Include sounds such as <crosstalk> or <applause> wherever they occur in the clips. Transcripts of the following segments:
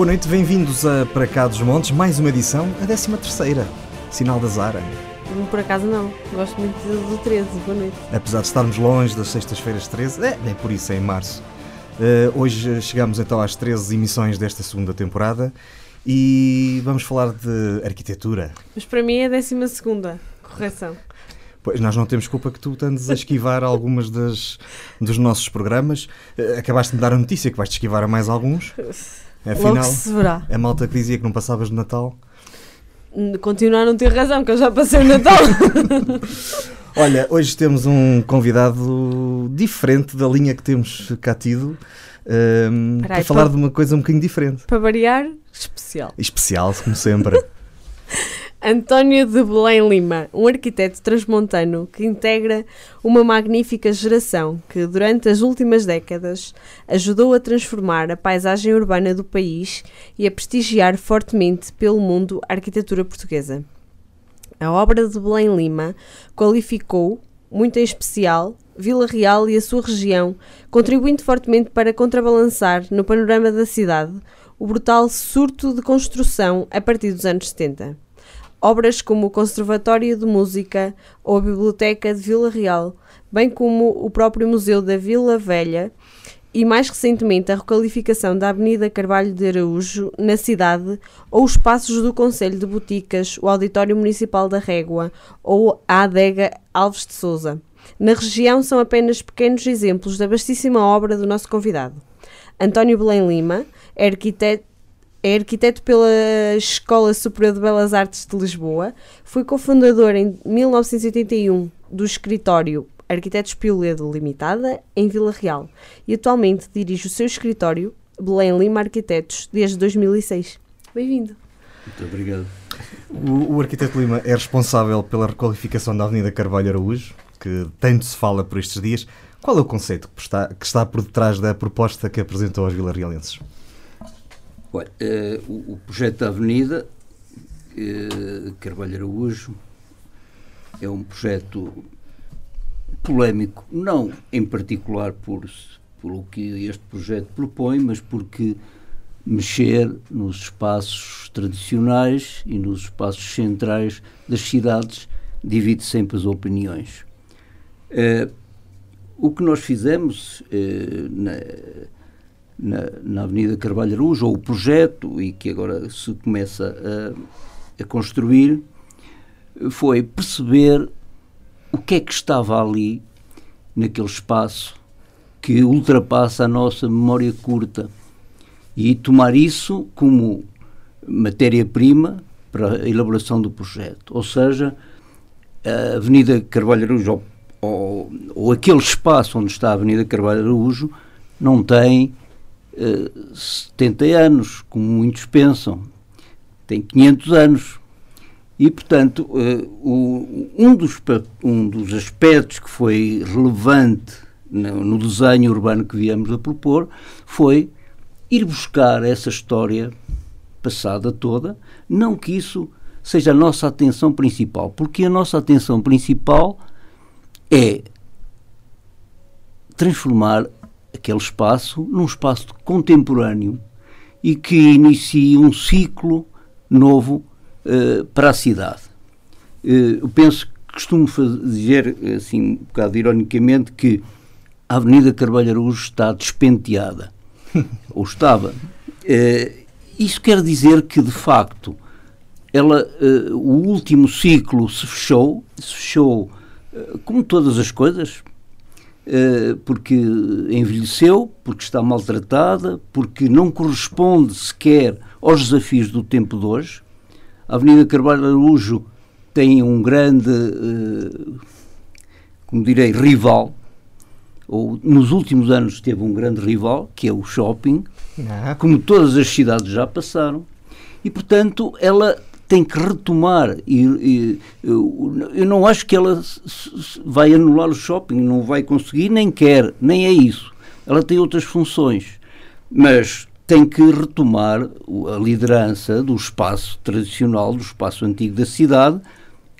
Boa noite, bem-vindos a Para Cá dos Montes, mais uma edição, a 13 terceira, Sinal da Zara. Por acaso não, gosto muito do 13, boa noite. Apesar de estarmos longe das sextas-feiras 13, é, nem por isso é em março. Uh, hoje chegamos então às 13 emissões desta segunda temporada e vamos falar de arquitetura. Mas para mim é a 12 segunda, correção. Pois, nós não temos culpa que tu andes a esquivar algumas das, dos nossos programas. Uh, acabaste de me dar a notícia que vais-te esquivar a mais alguns. Afinal, Logo se verá. a malta que dizia que não passavas de Natal. Continuar a não ter razão, que eu já passei o Natal. <laughs> Olha, hoje temos um convidado diferente da linha que temos cá tido. Um, ehm, para falar para, de uma coisa um bocadinho diferente. Para variar, especial. Especial, como sempre. <laughs> António de Belém Lima, um arquiteto transmontano que integra uma magnífica geração que, durante as últimas décadas, ajudou a transformar a paisagem urbana do país e a prestigiar fortemente pelo mundo a arquitetura portuguesa. A obra de Belém Lima qualificou, muito em especial, Vila Real e a sua região, contribuindo fortemente para contrabalançar, no panorama da cidade, o brutal surto de construção a partir dos anos 70. Obras como o Conservatório de Música ou a Biblioteca de Vila Real, bem como o próprio Museu da Vila Velha e mais recentemente a requalificação da Avenida Carvalho de Araújo na cidade ou os espaços do Conselho de Boticas, o Auditório Municipal da Régua ou a Adega Alves de Souza. Na região são apenas pequenos exemplos da vastíssima obra do nosso convidado. António Belém Lima é arquiteto é arquiteto pela Escola Superior de Belas Artes de Lisboa. Foi cofundador em 1981 do escritório Arquitetos Pioledo Limitada, em Vila Real. E atualmente dirige o seu escritório, Belém Lima Arquitetos, desde 2006. Bem-vindo. Muito obrigado. O, o arquiteto Lima é responsável pela requalificação da Avenida Carvalho Araújo, que tanto se fala por estes dias. Qual é o conceito que está, que está por detrás da proposta que apresentou aos vilarrealenses? Olha, uh, o, o, projeto da Avenida uh, Carvalho Araújo é um projeto polémico, não em particular por, por o que este projeto propõe, mas porque mexer nos espaços tradicionais e nos espaços centrais das cidades divide sempre as opiniões. Uh, o que nós fizemos uh, na, na, na Avenida Carvalho Araújo, ou o projeto, e que agora se começa a, a construir, foi perceber o que é que estava ali, naquele espaço, que ultrapassa a nossa memória curta, e tomar isso como matéria-prima para a elaboração do projeto. Ou seja, a Avenida Carvalho Araújo, ou, ou, aquele espaço onde está a Avenida Carvalho Araújo, não tem 70 eh, anos, como muitos pensam, tem 500 anos. E, portanto, o, um, dos, um dos aspectos que foi relevante no, no desenho urbano que viemos a propor foi ir buscar essa história passada toda, não que isso seja a nossa atenção principal, porque a nossa atenção principal é transformar aquele espaço num espaço contemporâneo e que inicie um ciclo novo uh, para a cidade. Uh, eu penso que costumo dizer, assim, um bocado ironicamente, que a Avenida Carvalho Araújo está despenteada. <laughs> ou estava. Uh, isso quer dizer que, de facto, ela, o último ciclo se fechou, se fechou como todas as coisas, eh, porque envelheceu, porque está maltratada, porque não corresponde sequer aos desafios do tempo de hoje. A Avenida Carvalho Araújo tem um grande, eh, como direi, rival, ou nos últimos anos teve um grande rival, que é o shopping, ah. como todas as cidades já passaram, e portanto ela tem que retomar e, e eu, eu, não acho que ela vai anular o shopping, não vai conseguir, nem quer, nem é isso. Ela tem outras funções, mas tem que retomar a liderança do espaço tradicional, do espaço antigo da cidade,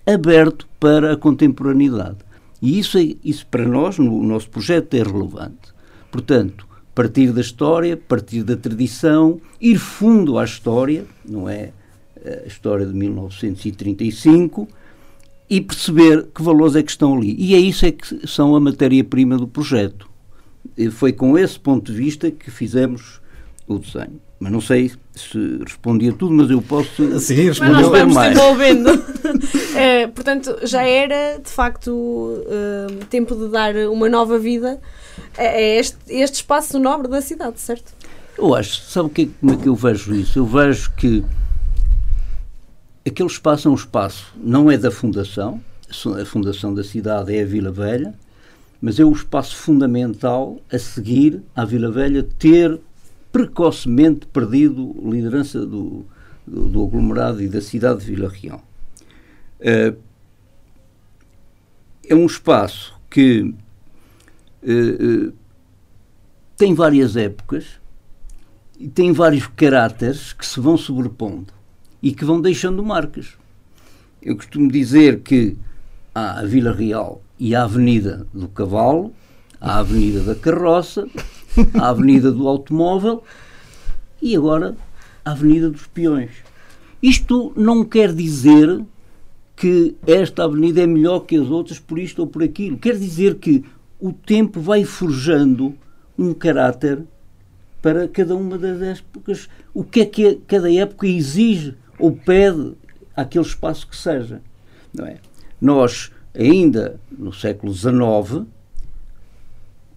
aberto para a contemporaneidade. E isso, é, isso para nós, no nosso projeto, é relevante. Portanto, partir da história, partir da tradição, ir fundo à história, não é a história de 1935, e perceber que valores é que estão ali. E é isso é que são a matéria-prima do projeto. E foi com esse ponto de vista que fizemos o desenho. Mas não sei se respondi a tudo, mas eu posso Sim, Mas nós vamos mais. desenvolvendo. Eh, <laughs> portanto, já era de facto eh, tempo de dar uma nova vida a este, este espaço nobre da cidade, certo? Eu acho, sabe o que, é- como é que eu vejo isso? Eu vejo que aquele espaço é um espaço, não é da fundação, a fundação da cidade é a Vila Velha, mas é o espaço fundamental a seguir à Vila Velha ter precocemente perdido liderança do, do, do aglomerado e da cidade de Vila Real. Eh, é um espaço que eh, eh, tem várias épocas e tem vários caráteres que se vão sobrepondo e que vão deixando marcas. Eu costumo dizer que há a Vila Real e a Avenida do Cavalo, a Avenida da Carroça, a Avenida do Automóvel e agora a Avenida dos Peões. Isto não quer dizer que esta avenida é melhor que as outras por isto ou por aquilo. Quer dizer que o tempo vai forjando um caráter para cada uma das épocas. O que é que cada época exige ou pede àquele espaço que seja. Não é? Nós, ainda no século XIX,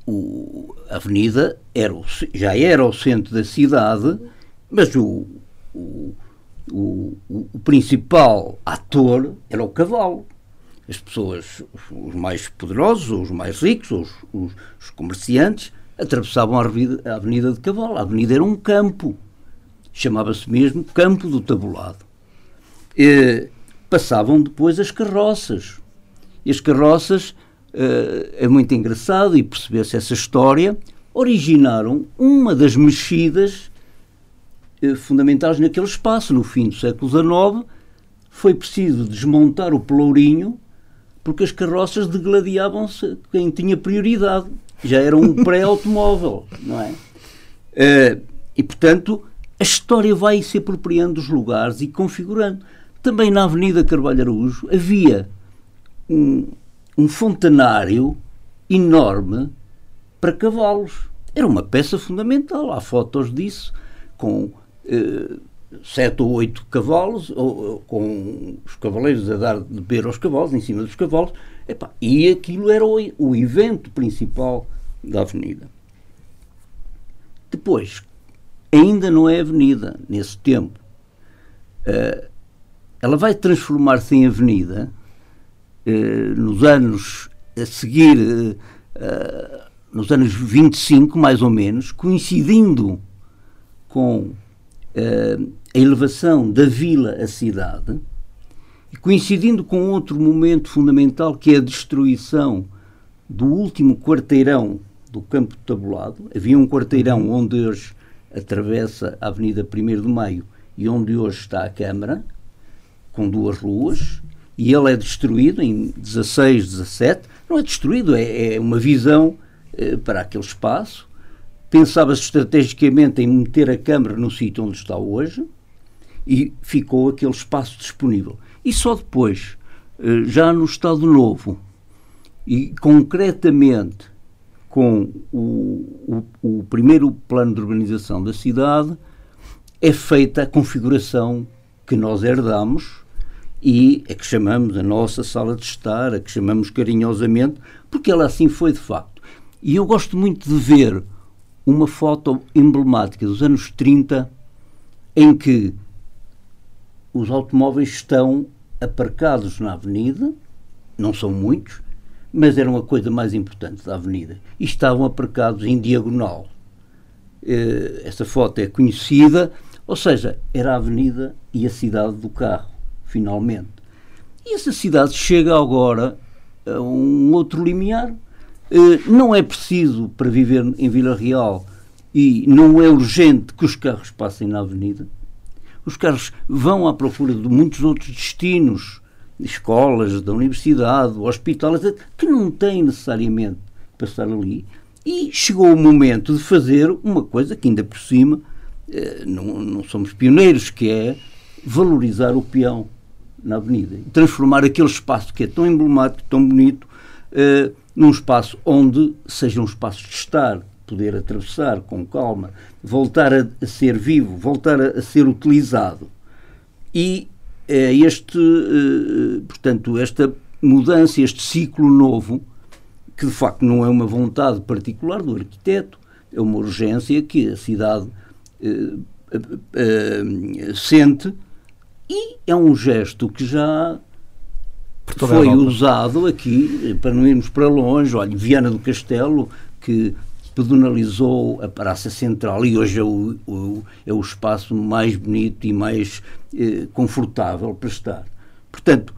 o- a avenida era já era o centro da cidade, mas o, o, o, o- principal ator era o cavalo. As pessoas, os- mais poderosos, os mais ricos, os, os- os comerciantes, atravessavam a avenida, a avenida de cavalo. A avenida era um campo. Chamava-se mesmo Campo do Tabulado. Eh, passavam depois as carroças. E as carroças, eh, é muito engraçado e perceber-se essa história, originaram uma das mexidas eh, fundamentais naquele espaço. No fim do século XIX, foi preciso desmontar o pelourinho porque as carroças degladiavam-se quem tinha prioridade. Já era um <laughs> pré-automóvel, não é? Eh, e, portanto, a história vai se apropriando dos lugares e configurando. Também na Avenida Carvalho Araújo havia um, um fontanário enorme para cavalos. Era uma peça fundamental. Há fotos disso, com eh, sete ou oito cavalos, ou, com os cavaleiros a dar de beber aos cavalos, em cima dos cavalos. Epá, e aquilo era o, o evento principal da avenida. Depois, ainda não é avenida nesse tempo. Eh, ela vai transformar-se em avenida eh, nos anos a seguir, eh, nos anos 25, mais ou menos, coincidindo com a elevação da vila à cidade e coincidindo com outro momento fundamental que é a destruição do último quarteirão do Campo de Tabulado. Havia um quarteirão onde hoje atravessa a Avenida 1 de Maio e onde hoje está a Câmara, com duas ruas, e ele é destruído em 16, 17. Não é destruído, é, é uma visão eh, para aquele espaço. Pensava-se estrategicamente em meter a Câmara no sítio onde está hoje e ficou aquele espaço disponível. E só depois, eh, já no Estado Novo, e concretamente com o, o, o primeiro plano de urbanização da cidade, é feita a configuração que nós herdamos e é que chamamos a nossa sala de estar, a que chamamos carinhosamente, porque ela assim foi de facto. E eu gosto muito de ver uma foto emblemática dos anos 30 em que os automóveis estão aparcados na avenida, não são muitos, mas eram a coisa mais importante da avenida, e estavam aparcados em diagonal. Eh, essa foto é conhecida, ou seja, era a avenida e a cidade do carro, finalmente. E essa cidade chega agora a um outro limiar. Eh, não é preciso para viver em Vila Real e não é urgente que os carros passem na avenida. Os carros vão à procura de muitos outros destinos, escolas, da universidade, hospital, etc., que não têm necessariamente passar ali. E chegou o momento de fazer uma coisa que ainda por cima eh, não, não somos pioneiros, que é valorizar o peão na avenida. Transformar aquele espaço que é tão emblemático, tão bonito, eh, num espaço onde seja um espaço de estar, poder atravessar com calma, voltar a, ser vivo, voltar a, ser utilizado. E é este, eh, portanto, esta mudança, este ciclo novo, que de facto não é uma vontade particular do arquiteto, é uma urgência que a cidade eh, eh, sente e é um gesto que já foi usado aqui, para não irmos para longe, olha, Viana do Castelo, que pedonalizou a Praça Central e hoje é o, o é o espaço mais bonito e mais eh, confortável para estar. Portanto,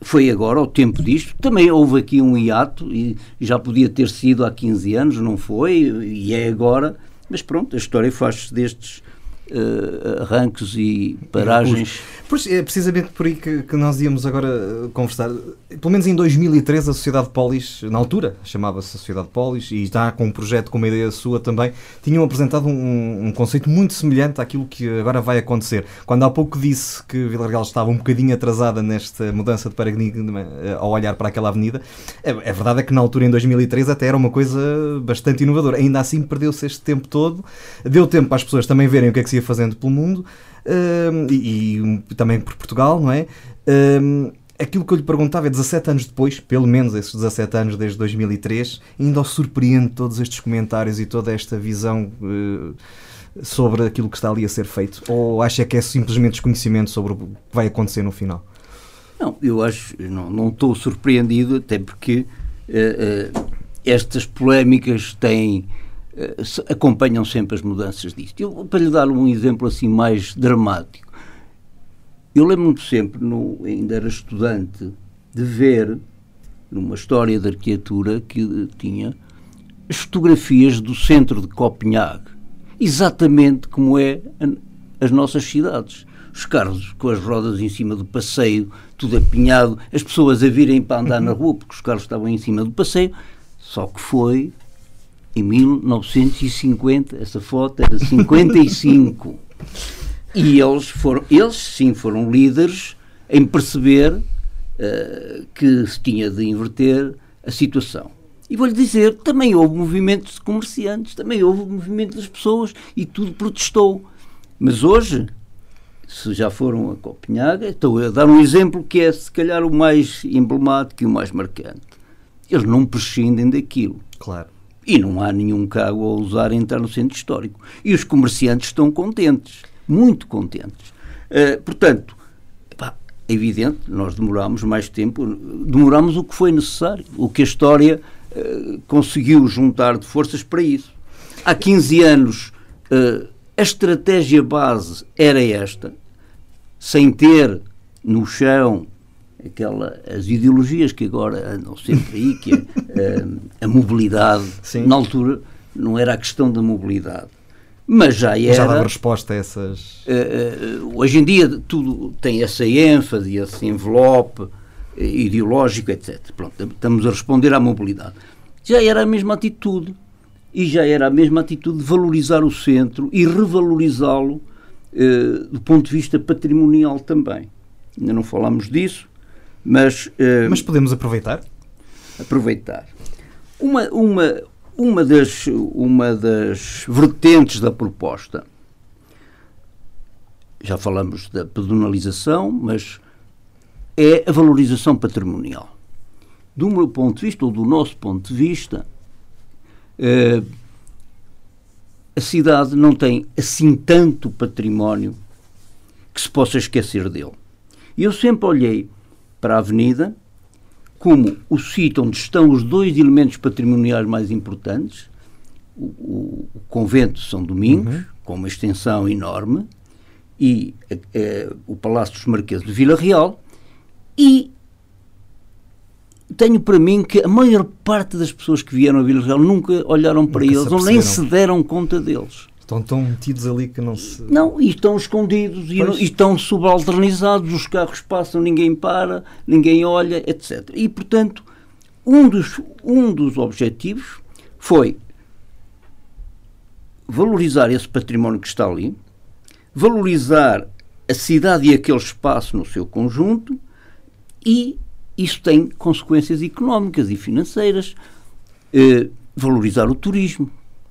foi agora o tempo disto. Também houve aqui um hiato e já podia ter sido há 15 anos, não foi, e é agora. Mas pronto, a história faz-se destes uh, arranques e paragens. Pois é precisamente por aí que, que, nós íamos agora eh, conversar. Pelo menos em 2013, a Sociedade Polis, na altura, chamava-se Sociedade Polis, e está com um projeto com uma ideia sua também, tinham apresentado um, um, conceito muito semelhante àquilo que agora vai acontecer. Quando há pouco disse que Vila Real estava um bocadinho atrasada nesta mudança de paradigma eh, ao olhar para aquela avenida, é, é verdade é que na altura, em 2013, até era uma coisa bastante inovadora. Ainda assim, perdeu-se este tempo todo. Deu tempo para as pessoas também verem o que é que se ia fazendo pelo mundo e, e, também por Portugal, não é? Aquilo que eu lhe perguntava é 17 anos depois, pelo menos esses 17 anos desde 2003, ainda o surpreende todos estes comentários e toda esta visão uh, sobre aquilo que está ali a ser feito? Ou acha que é simplesmente desconhecimento sobre o que vai acontecer no final? Não, eu acho, não, não estou surpreendido, até porque uh, uh, estas polémicas têm acompanham sempre as mudanças disto. Eu, para lhe dar um exemplo assim mais dramático, eu lembro-me sempre, no, ainda era estudante, de ver numa história de arquitetura que tinha as fotografias do centro de Copenhague, exatamente como é as nossas cidades. Os carros com as rodas em cima do passeio, tudo apinhado, as pessoas a virem para andar na rua porque os carros estavam em cima do passeio, só que foi em 1950, essa foto era 55. E eles foram, eles sim foram líderes em perceber uh, que se tinha de inverter a situação. E vou-lhe dizer, também houve movimentos de comerciantes, também houve movimento das pessoas e tudo protestou. Mas hoje, se já foram a Copenhague, estou a dar um exemplo que é se calhar o mais emblemático e o mais marcante. Eles não prescindem daquilo. Claro. E não há nenhum cargo a usar entrar no centro histórico. E os comerciantes estão contentes, muito contentes. Uh, portanto, pá, é evidente, nós demorámos mais tempo, demorámos o que foi necessário, o que a história uh, conseguiu juntar de forças para isso. Há 15 anos, uh, a estratégia base era esta, sem ter no chão aquela, as ideologias que agora andam sempre aí, que é a, a mobilidade. Sim. Na altura não era a questão da mobilidade. Mas já era. Já dava resposta a essas. Uh, uh, hoje em dia tudo tem essa ênfase, esse envelope uh, ideológico, etc. Pronto, estamos a responder à mobilidade. Já era a mesma atitude. E já era a mesma atitude de valorizar o centro e revalorizá-lo do ponto de vista patrimonial também. Ainda não falámos disso, mas, Mas podemos aproveitar? Aproveitar. Uma, uma, uma, das, uma das vertentes da proposta, já falamos da pedonalização, mas é a valorização patrimonial. Do meu ponto de vista, ou do nosso ponto de vista, uh, a cidade não tem assim tanto património que se possa esquecer dele. E eu sempre olhei para a Avenida como o sítio onde estão os dois elementos patrimoniais mais importantes, o, o, o convento de São Domingos, uhum. com uma extensão enorme, e o Palácio dos Marqueses de Vila Real, e tenho para mim que a maior parte das pessoas que vieram a Vila Real nunca olharam para nunca eles ou nem se deram conta deles. Estão tão metidos ali que não se. Não, e estão escondidos e, não, e, estão subalternizados, os carros passam, ninguém para, ninguém olha, etc. E, portanto, um dos, um dos objetivos foi valorizar esse património que está ali, valorizar a cidade e aquele espaço no seu conjunto e isso tem consequências económicas e financeiras. Eh, valorizar o turismo,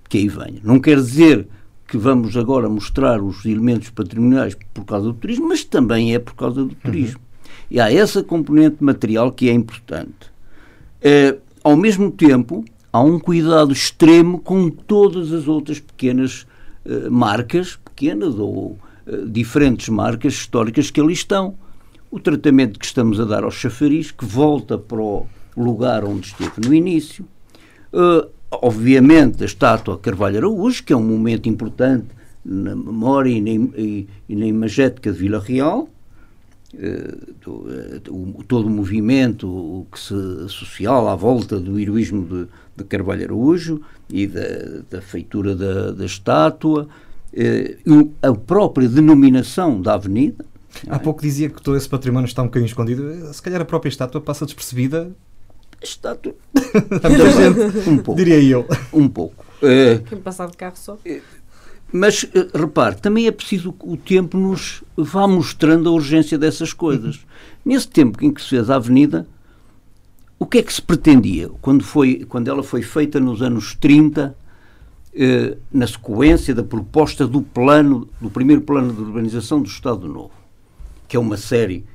que aí venha. Não quer dizer que vamos agora mostrar os elementos patrimoniais por causa do turismo, mas também é por causa do turismo. Uhum. E há essa componente material que é importante. Eh, ao mesmo tempo, há um cuidado extremo com todas as outras pequenas eh, marcas, pequenas ou eh, diferentes marcas históricas que ali estão o tratamento que estamos a dar ao chafariz, que volta para o lugar onde esteve no início. Uh, obviamente, a estátua Carvalho Araújo, que é um momento importante na memória e na, e, e na imagética de Vila Real, do, uh, todo o movimento que se, social à volta do heroísmo de, de Carvalho Araújo e da, da feitura da, da estátua, a própria denominação da avenida, Há pouco dizia que todo esse património está um bocadinho escondido. Se calhar a própria estátua passa despercebida. <laughs> Muita gente, um pouco. diria eu. Um pouco. Uh, Quem passar de carro só. Eh, mas, uh, repare, também é preciso que o tempo nos vá mostrando a urgência dessas coisas. Uhum. Nesse tempo em que se fez a avenida, o que é que se pretendia? Quando, foi, quando ela foi feita nos anos 30, uh, na sequência da proposta do plano, do primeiro plano de urbanização do Estado Novo que é uma série.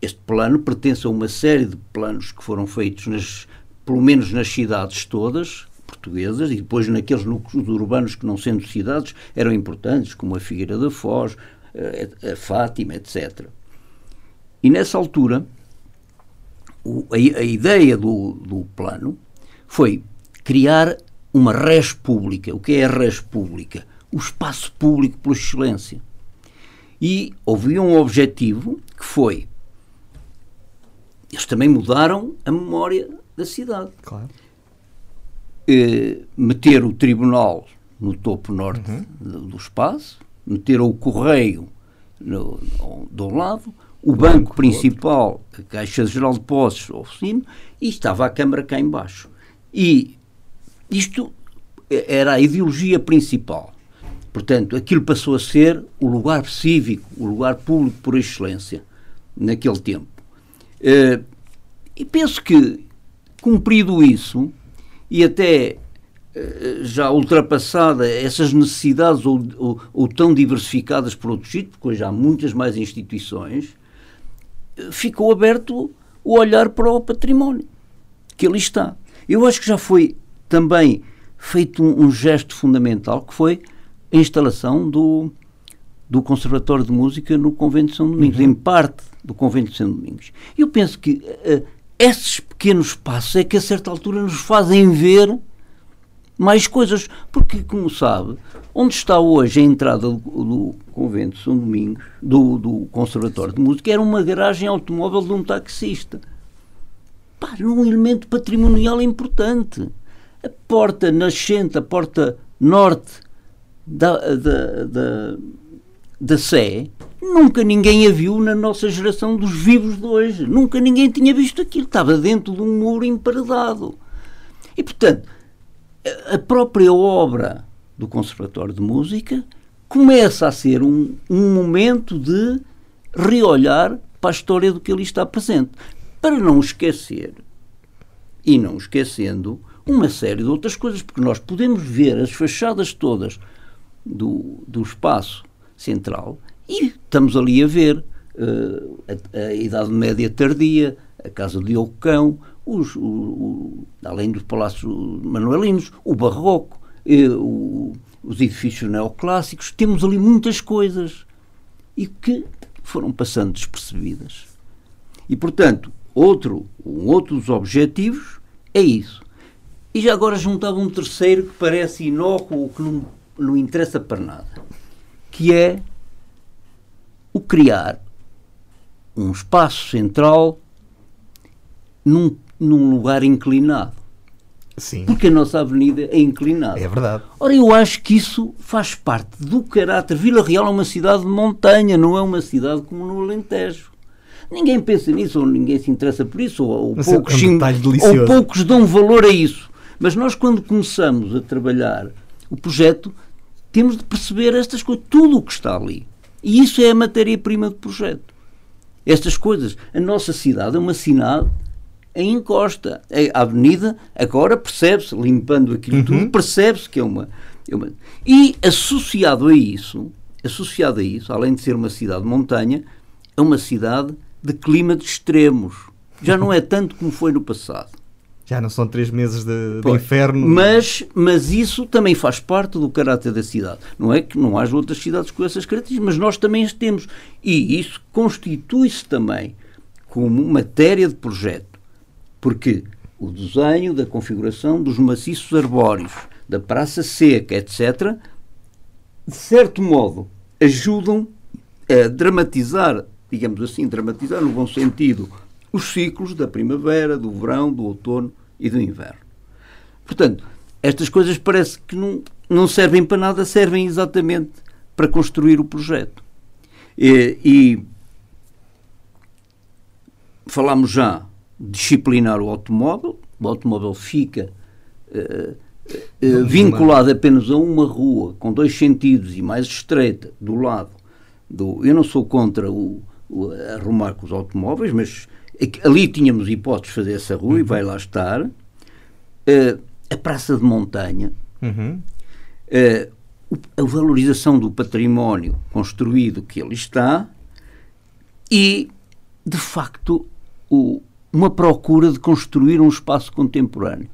Este plano pertence a uma série de planos que foram feitos, nas, pelo menos nas cidades todas portuguesas e depois naqueles núcleos urbanos que, não sendo cidades, eram importantes, como a Figueira da Foz, a, a Fátima, etc. E nessa altura, o, a, a, ideia do, do plano foi criar uma res pública. O que é a res pública? O espaço público por excelência. E houve um objetivo que foi. Eles também mudaram a memória da cidade. Claro. Eh, meter o tribunal no topo norte uhum. do, do, espaço, meter o correio no, no, do lado, o, o banco, banco principal, a Caixa Geral de Depósitos ao cima, e estava a Câmara cá embaixo. E isto era a ideologia principal. Portanto, aquilo passou a ser o lugar cívico, o lugar público por excelência, naquele tempo. Uh, e penso que, cumprido isso, e até uh, já ultrapassada essas necessidades ou, ou, ou, tão diversificadas por outros sítios, porque hoje há muitas mais instituições, uh, ficou aberto o olhar para o património, que ali está. Eu acho que já foi também feito um, um gesto fundamental, que foi a instalação do, do Conservatório de Música no Convento de São Domingos, uhum. em parte do Convento de São Domingos. Eu penso que uh, esses pequenos passos é que a certa altura nos fazem ver mais coisas, porque, como sabe, onde está hoje a entrada do, do Convento de São Domingos, do, do Conservatório de Música, era uma garagem automóvel de um taxista. Pá, um elemento patrimonial importante. A porta nascente, a porta norte da, da, da, da Sé, nunca ninguém a viu na nossa geração dos vivos de hoje. Nunca ninguém tinha visto aquilo. Estava dentro de um muro emparedado. E, portanto, a própria obra do Conservatório de Música começa a ser um, um momento de reolhar para a história do que ali está presente. Para não esquecer, e não esquecendo, uma série de outras coisas, porque nós podemos ver as fachadas todas do, do espaço central e estamos ali a ver uh, a, a, Idade Média tardia, a Casa de Ocão, os, o, o, além dos palácios manuelinos, o Barroco, uh, o, os edifícios neoclássicos, temos ali muitas coisas e que foram passando despercebidas. E, portanto, outro, um outro dos objetivos é isso. E já agora juntava um terceiro que parece inócuo, que não não interessa para nada, que é o criar um espaço central num, num lugar inclinado. Sim. Porque a nossa avenida é inclinada. É verdade. Ora, eu acho que isso faz parte do caráter. Vila Real é uma cidade de montanha, não é uma cidade como no Alentejo. Ninguém pensa nisso, ou ninguém se interessa por isso, ou, ou poucos, é um ou poucos dão valor a isso. Mas nós, quando começamos a trabalhar o projeto, temos de perceber estas coisas, tudo o que está ali. E isso é a matéria-prima do projeto. Estas coisas. A nossa cidade é uma cidade em encosta. A avenida, agora percebe-se, limpando aquilo uhum. tudo, percebe-se que é uma, é uma. E associado a isso, associado a isso, além de ser uma cidade de montanha, é uma cidade de clima de extremos. Já não é tanto como foi no passado. Já não são três meses de, de inferno. Mas, mas isso também faz parte do caráter da cidade. Não é que não haja outras cidades com essas características, mas nós também as temos. E isso constitui-se também como matéria de projeto. Porque o desenho da configuração dos maciços arbóreos, da praça seca, etc., de certo modo, ajudam a dramatizar, digamos assim, dramatizar no bom sentido, os ciclos da primavera, do verão, do outono e do inverno. Portanto, estas coisas parece que não, não servem para nada, servem exatamente para construir o projeto. E, e falámos já de disciplinar o automóvel, o automóvel fica uh, uh, vinculado apenas a uma rua com dois sentidos e mais estreita do lado do. Eu não sou contra o, o arrumar com os automóveis, mas Ali tínhamos hipóteses de fazer essa rua uhum. e vai lá estar. Uh, a Praça de Montanha, uhum. uh, a valorização do património construído que ali está e, de facto, o, uma procura de construir um espaço contemporâneo.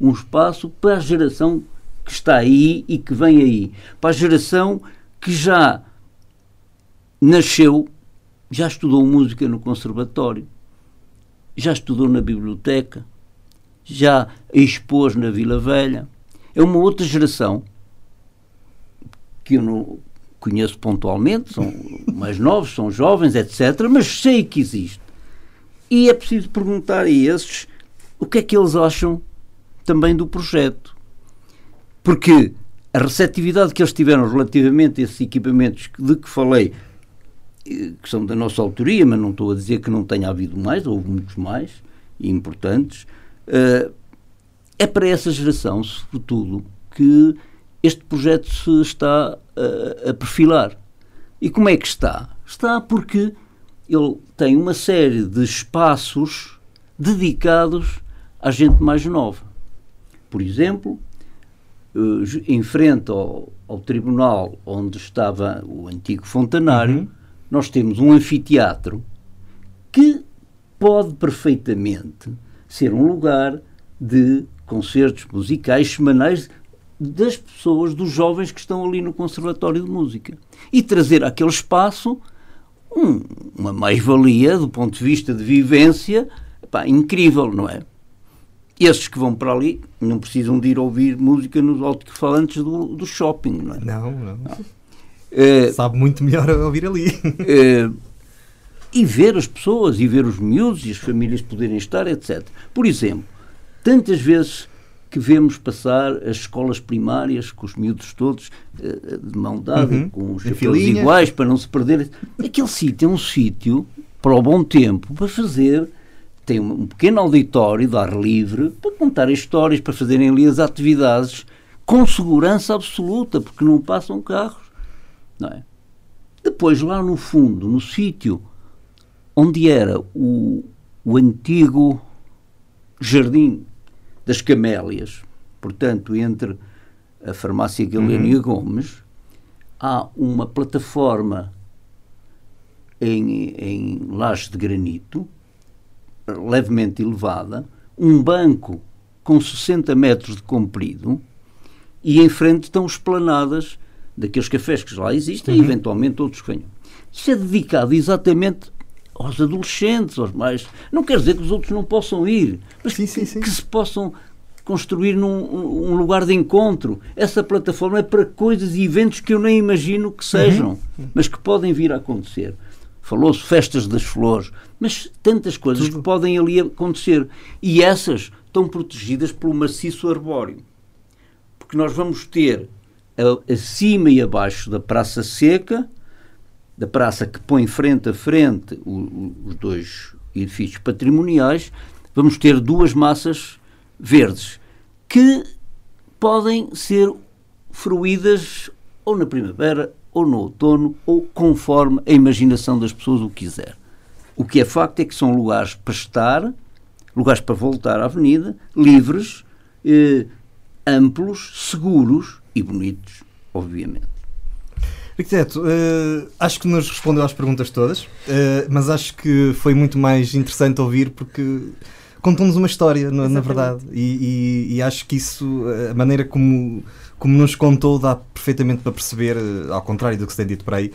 Um espaço para a geração que está aí e que vem aí. Para a geração que já nasceu, já estudou música no conservatório, já estudou na biblioteca, já expôs na Vila Velha. É uma outra geração que eu não conheço pontualmente, são <laughs> mais novos, são jovens, etc., mas sei que existe. E é preciso perguntar a esses o que é que eles acham também do projeto. Porque a receptividade que eles tiveram relativamente a esses equipamentos de que falei que são da nossa autoria, mas não estou a dizer que não tenha havido mais, houve muitos mais, importantes, uh, é para essa geração, sobretudo, que este projeto se está uh, a perfilar. E como é que está? Está porque ele tem uma série de espaços dedicados à gente mais nova. Por exemplo, uh, em frente ao, ao, tribunal onde estava o antigo fontanário, uhum nós temos um anfiteatro que pode perfeitamente ser um lugar de concertos musicais semanais das pessoas, dos jovens que estão ali no Conservatório de Música. E trazer àquele espaço um, uma mais-valia do ponto de vista de vivência pá, incrível, não é? Esses que vão para ali não precisam de ir ouvir música nos alto-falantes do, do shopping, não é? Não, não. não. Uh, Sabe muito melhor <laughs> ouvir ali. Uh, <laughs> e ver as pessoas, e ver os miúdos e as famílias poderem estar, etc. Por exemplo, tantas vezes que vemos passar as escolas primárias com os miúdos todos uh, de mão dada, uhum. com os chapéus iguais para não se perderem. Aquele sítio é um sítio para o bom tempo para fazer. Tem um pequeno auditório de ar livre para contar histórias, para fazerem ali as atividades com segurança absoluta, porque não passam carros não é? Depois, lá no fundo, no sítio onde era o, o antigo Jardim das Camélias, portanto, entre a farmácia Galenia uhum. Gomes, há uma plataforma em, em laje de granito, levemente elevada, um banco com 60 metros de comprido e em frente estão esplanadas daqueles cafés que lá existem uhum. e eventualmente outros que venham. Isso é dedicado exatamente aos adolescentes, aos mais. Não quer dizer que os outros não possam ir, mas sim, sim, sim. que se possam construir num um lugar de encontro. Essa plataforma é para coisas e eventos que eu nem imagino que sejam, uhum. mas que podem vir a acontecer. Falou-se festas das flores, mas tantas coisas Tudo. que podem ali acontecer. E essas estão protegidas pelo maciço arbóreo. Porque nós vamos ter acima e abaixo da Praça Seca, da praça que põe frente a frente os dois edifícios patrimoniais, vamos ter duas massas verdes que podem ser fruídas ou na primavera, ou no outono, ou conforme a imaginação das pessoas o quiser. O que é facto é que são lugares para estar, lugares para voltar à avenida, livres, eh, amplos, seguros e bonitos, obviamente. Arquiteto, uh, acho que nos respondeu às perguntas todas, uh, mas acho que foi muito mais interessante ouvir porque contou-nos uma história, na, na verdade, e, e, e, acho que isso, a maneira como, como nos contou, dá perfeitamente para perceber, uh, ao contrário do que se tem dito por aí,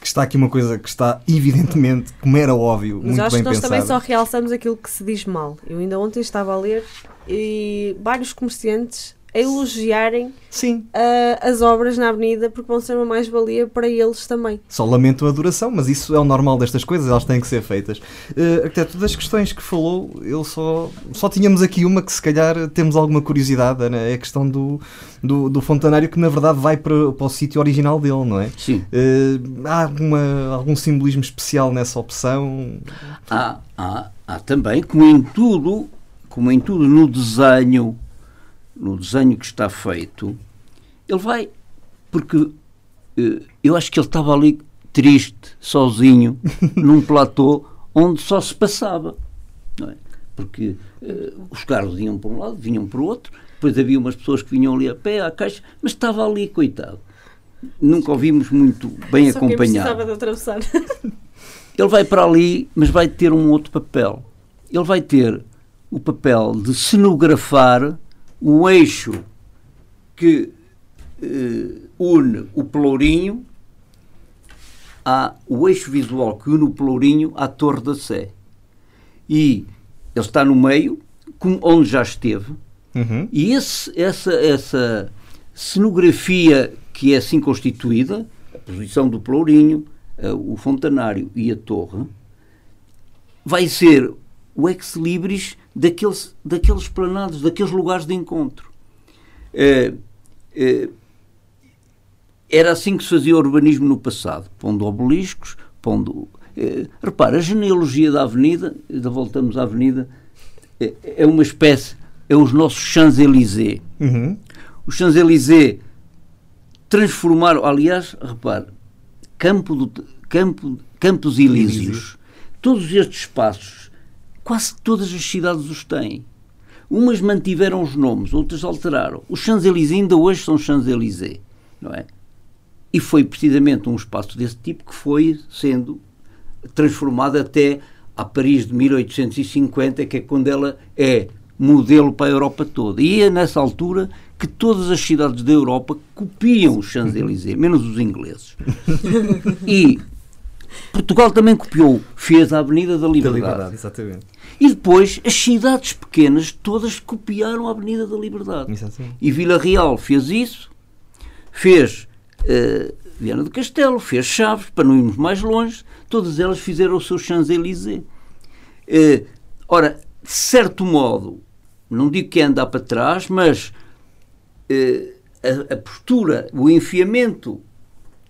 que está aqui uma coisa que está evidentemente, como era óbvio, Mas muito acho bem que nós pensada. também só realçamos aquilo que se diz mal. Eu ainda ontem estava a ler e vários comerciantes a elogiarem Sim, ah, as obras na avenida porque vão ser uma mais-valia para eles também. só lamento a duração, mas isso é o normal destas coisas, elas têm que ser feitas. Uh, arquiteto, das questões que falou, eu só, só tínhamos aqui uma que se calhar temos alguma curiosidade, né? é a questão do, do, do fontanário que na verdade vai para, para o sítio original dele, não é? Sim. Uh, há alguma, algum simbolismo especial nessa opção? Há, há, há também, como em tudo, como em tudo no desenho, no desenho que está feito, ele vai, porque eh, eu acho que ele estava ali triste, sozinho, <laughs> num platô onde só se passava, é? Porque eh, os carros vinham para um lado, vinham para o outro, depois havia umas pessoas que vinham ali a pé, à caixa, mas estava ali, coitado. Nunca o vimos muito bem Só acompanhado. de atravessar. <laughs> Ele vai para ali, mas vai ter um outro papel. Ele vai ter o papel de cenografar o eixo que eh, une o Pelourinho a o eixo visual que une o Pelourinho à Torre da Sé. E ele está no meio, como- onde já esteve, Uhum. e esse- essa, essa cenografia que é assim constituída, a posição do Pelourinho, eh, o Fontanário e a Torre, vai ser o ex-libris daqueles, daqueles planados, daqueles lugares de encontro. Eh, eh, era assim que se fazia o urbanismo no passado, pondo obeliscos, pondo... Eh, repara, a genealogia da avenida, ainda voltamos à avenida, é, é uma espécie, é os nossos Champs-Élysées. Uhum. Os Champs-Élysées transformaram, aliás, repare, campo do, campo, Campos Elíseos. todos estes espaços, quase todas as cidades os têm. Umas mantiveram os nomes, outras alteraram. Os Champs-Élysées ainda hoje são Champs-Élysées, não é? E foi precisamente um espaço desse tipo que foi sendo transformado até a Paris de 1850, que é quando ela é modelo para a Europa toda. E é nessa altura que todas as cidades da Europa copiam os Champs-Élysées, menos os ingleses. <laughs> E Portugal também copiou, fez a Avenida da Da Liberdade. liberdade, exatamente. E depois as cidades pequenas todas copiaram a Avenida da Liberdade. exatamente. E Vila Real fez isso, fez eh, Viana do Castelo, fez Chaves, para não irmos mais longe, todas elas fizeram o seu Champs-Élysées. Eh, ora, de certo modo, não digo que é andar para trás, mas eh, a, a postura, o enfiamento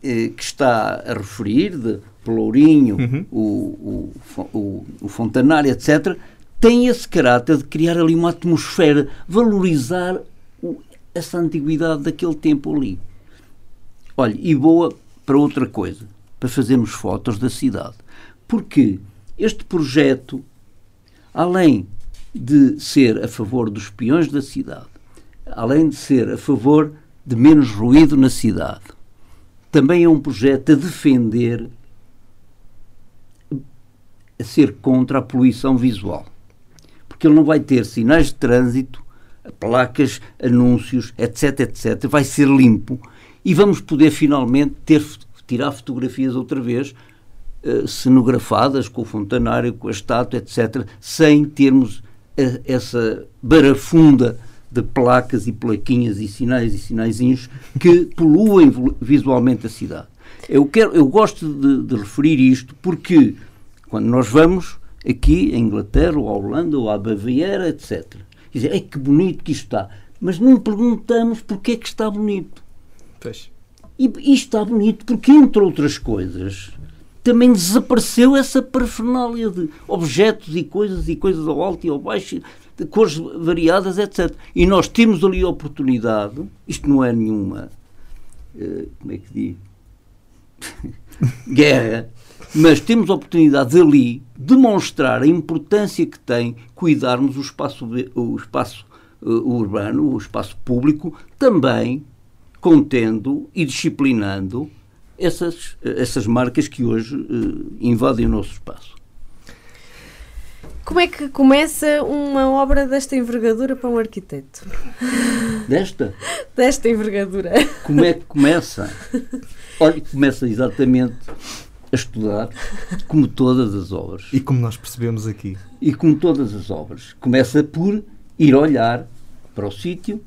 eh, que está a referir, de Pelourinho, Uhum. o, o, o Fontanário, etc., tem esse caráter de criar ali uma atmosfera, valorizar o- essa antiguidade daquele tempo ali. Olha, e boa para outra coisa, para fazermos fotos da cidade. Porque este projeto, além de ser a favor dos peões da cidade, além de ser a favor de menos ruído na cidade, também é um projeto a defender, a ser contra a poluição visual. Porque ele não vai ter sinais de trânsito, placas, anúncios, etc, etc. Vai ser limpo e vamos poder finalmente ter, tirar fotografias outra vez eh, cenografadas com o fontanário, com a estátua, etc., sem termos eh, essa barafunda de placas e plaquinhas e sinais e sinaizinhos que poluem visualmente a cidade. Eu, quero, eu gosto de, de referir isto porque quando nós vamos aqui em Inglaterra ou à Holanda ou à Baviera, etc., dizer, Ei, que bonito que isto está. Mas não perguntamos porque é que está bonito. Pois. E isto está bonito porque, entre outras coisas, também desapareceu essa parafernália de objetos e coisas e coisas ao alto e ao baixo. De cores variadas, etc. E nós temos ali a oportunidade, isto não é nenhuma, uh, como é que diz? <laughs> Guerra, mas temos a oportunidade ali demonstrar a importância que tem cuidarmos o espaço, o espaço uh, urbano, o espaço público, também contendo e disciplinando essas, essas marcas que hoje uh, invadem o nosso espaço. Como é que começa uma obra desta envergadura para um arquiteto? Desta? Desta envergadura. Como é que começa? Olha, começa exatamente a estudar, como todas as obras. E como nós percebemos aqui. E como todas as obras. Começa por ir olhar para o sítio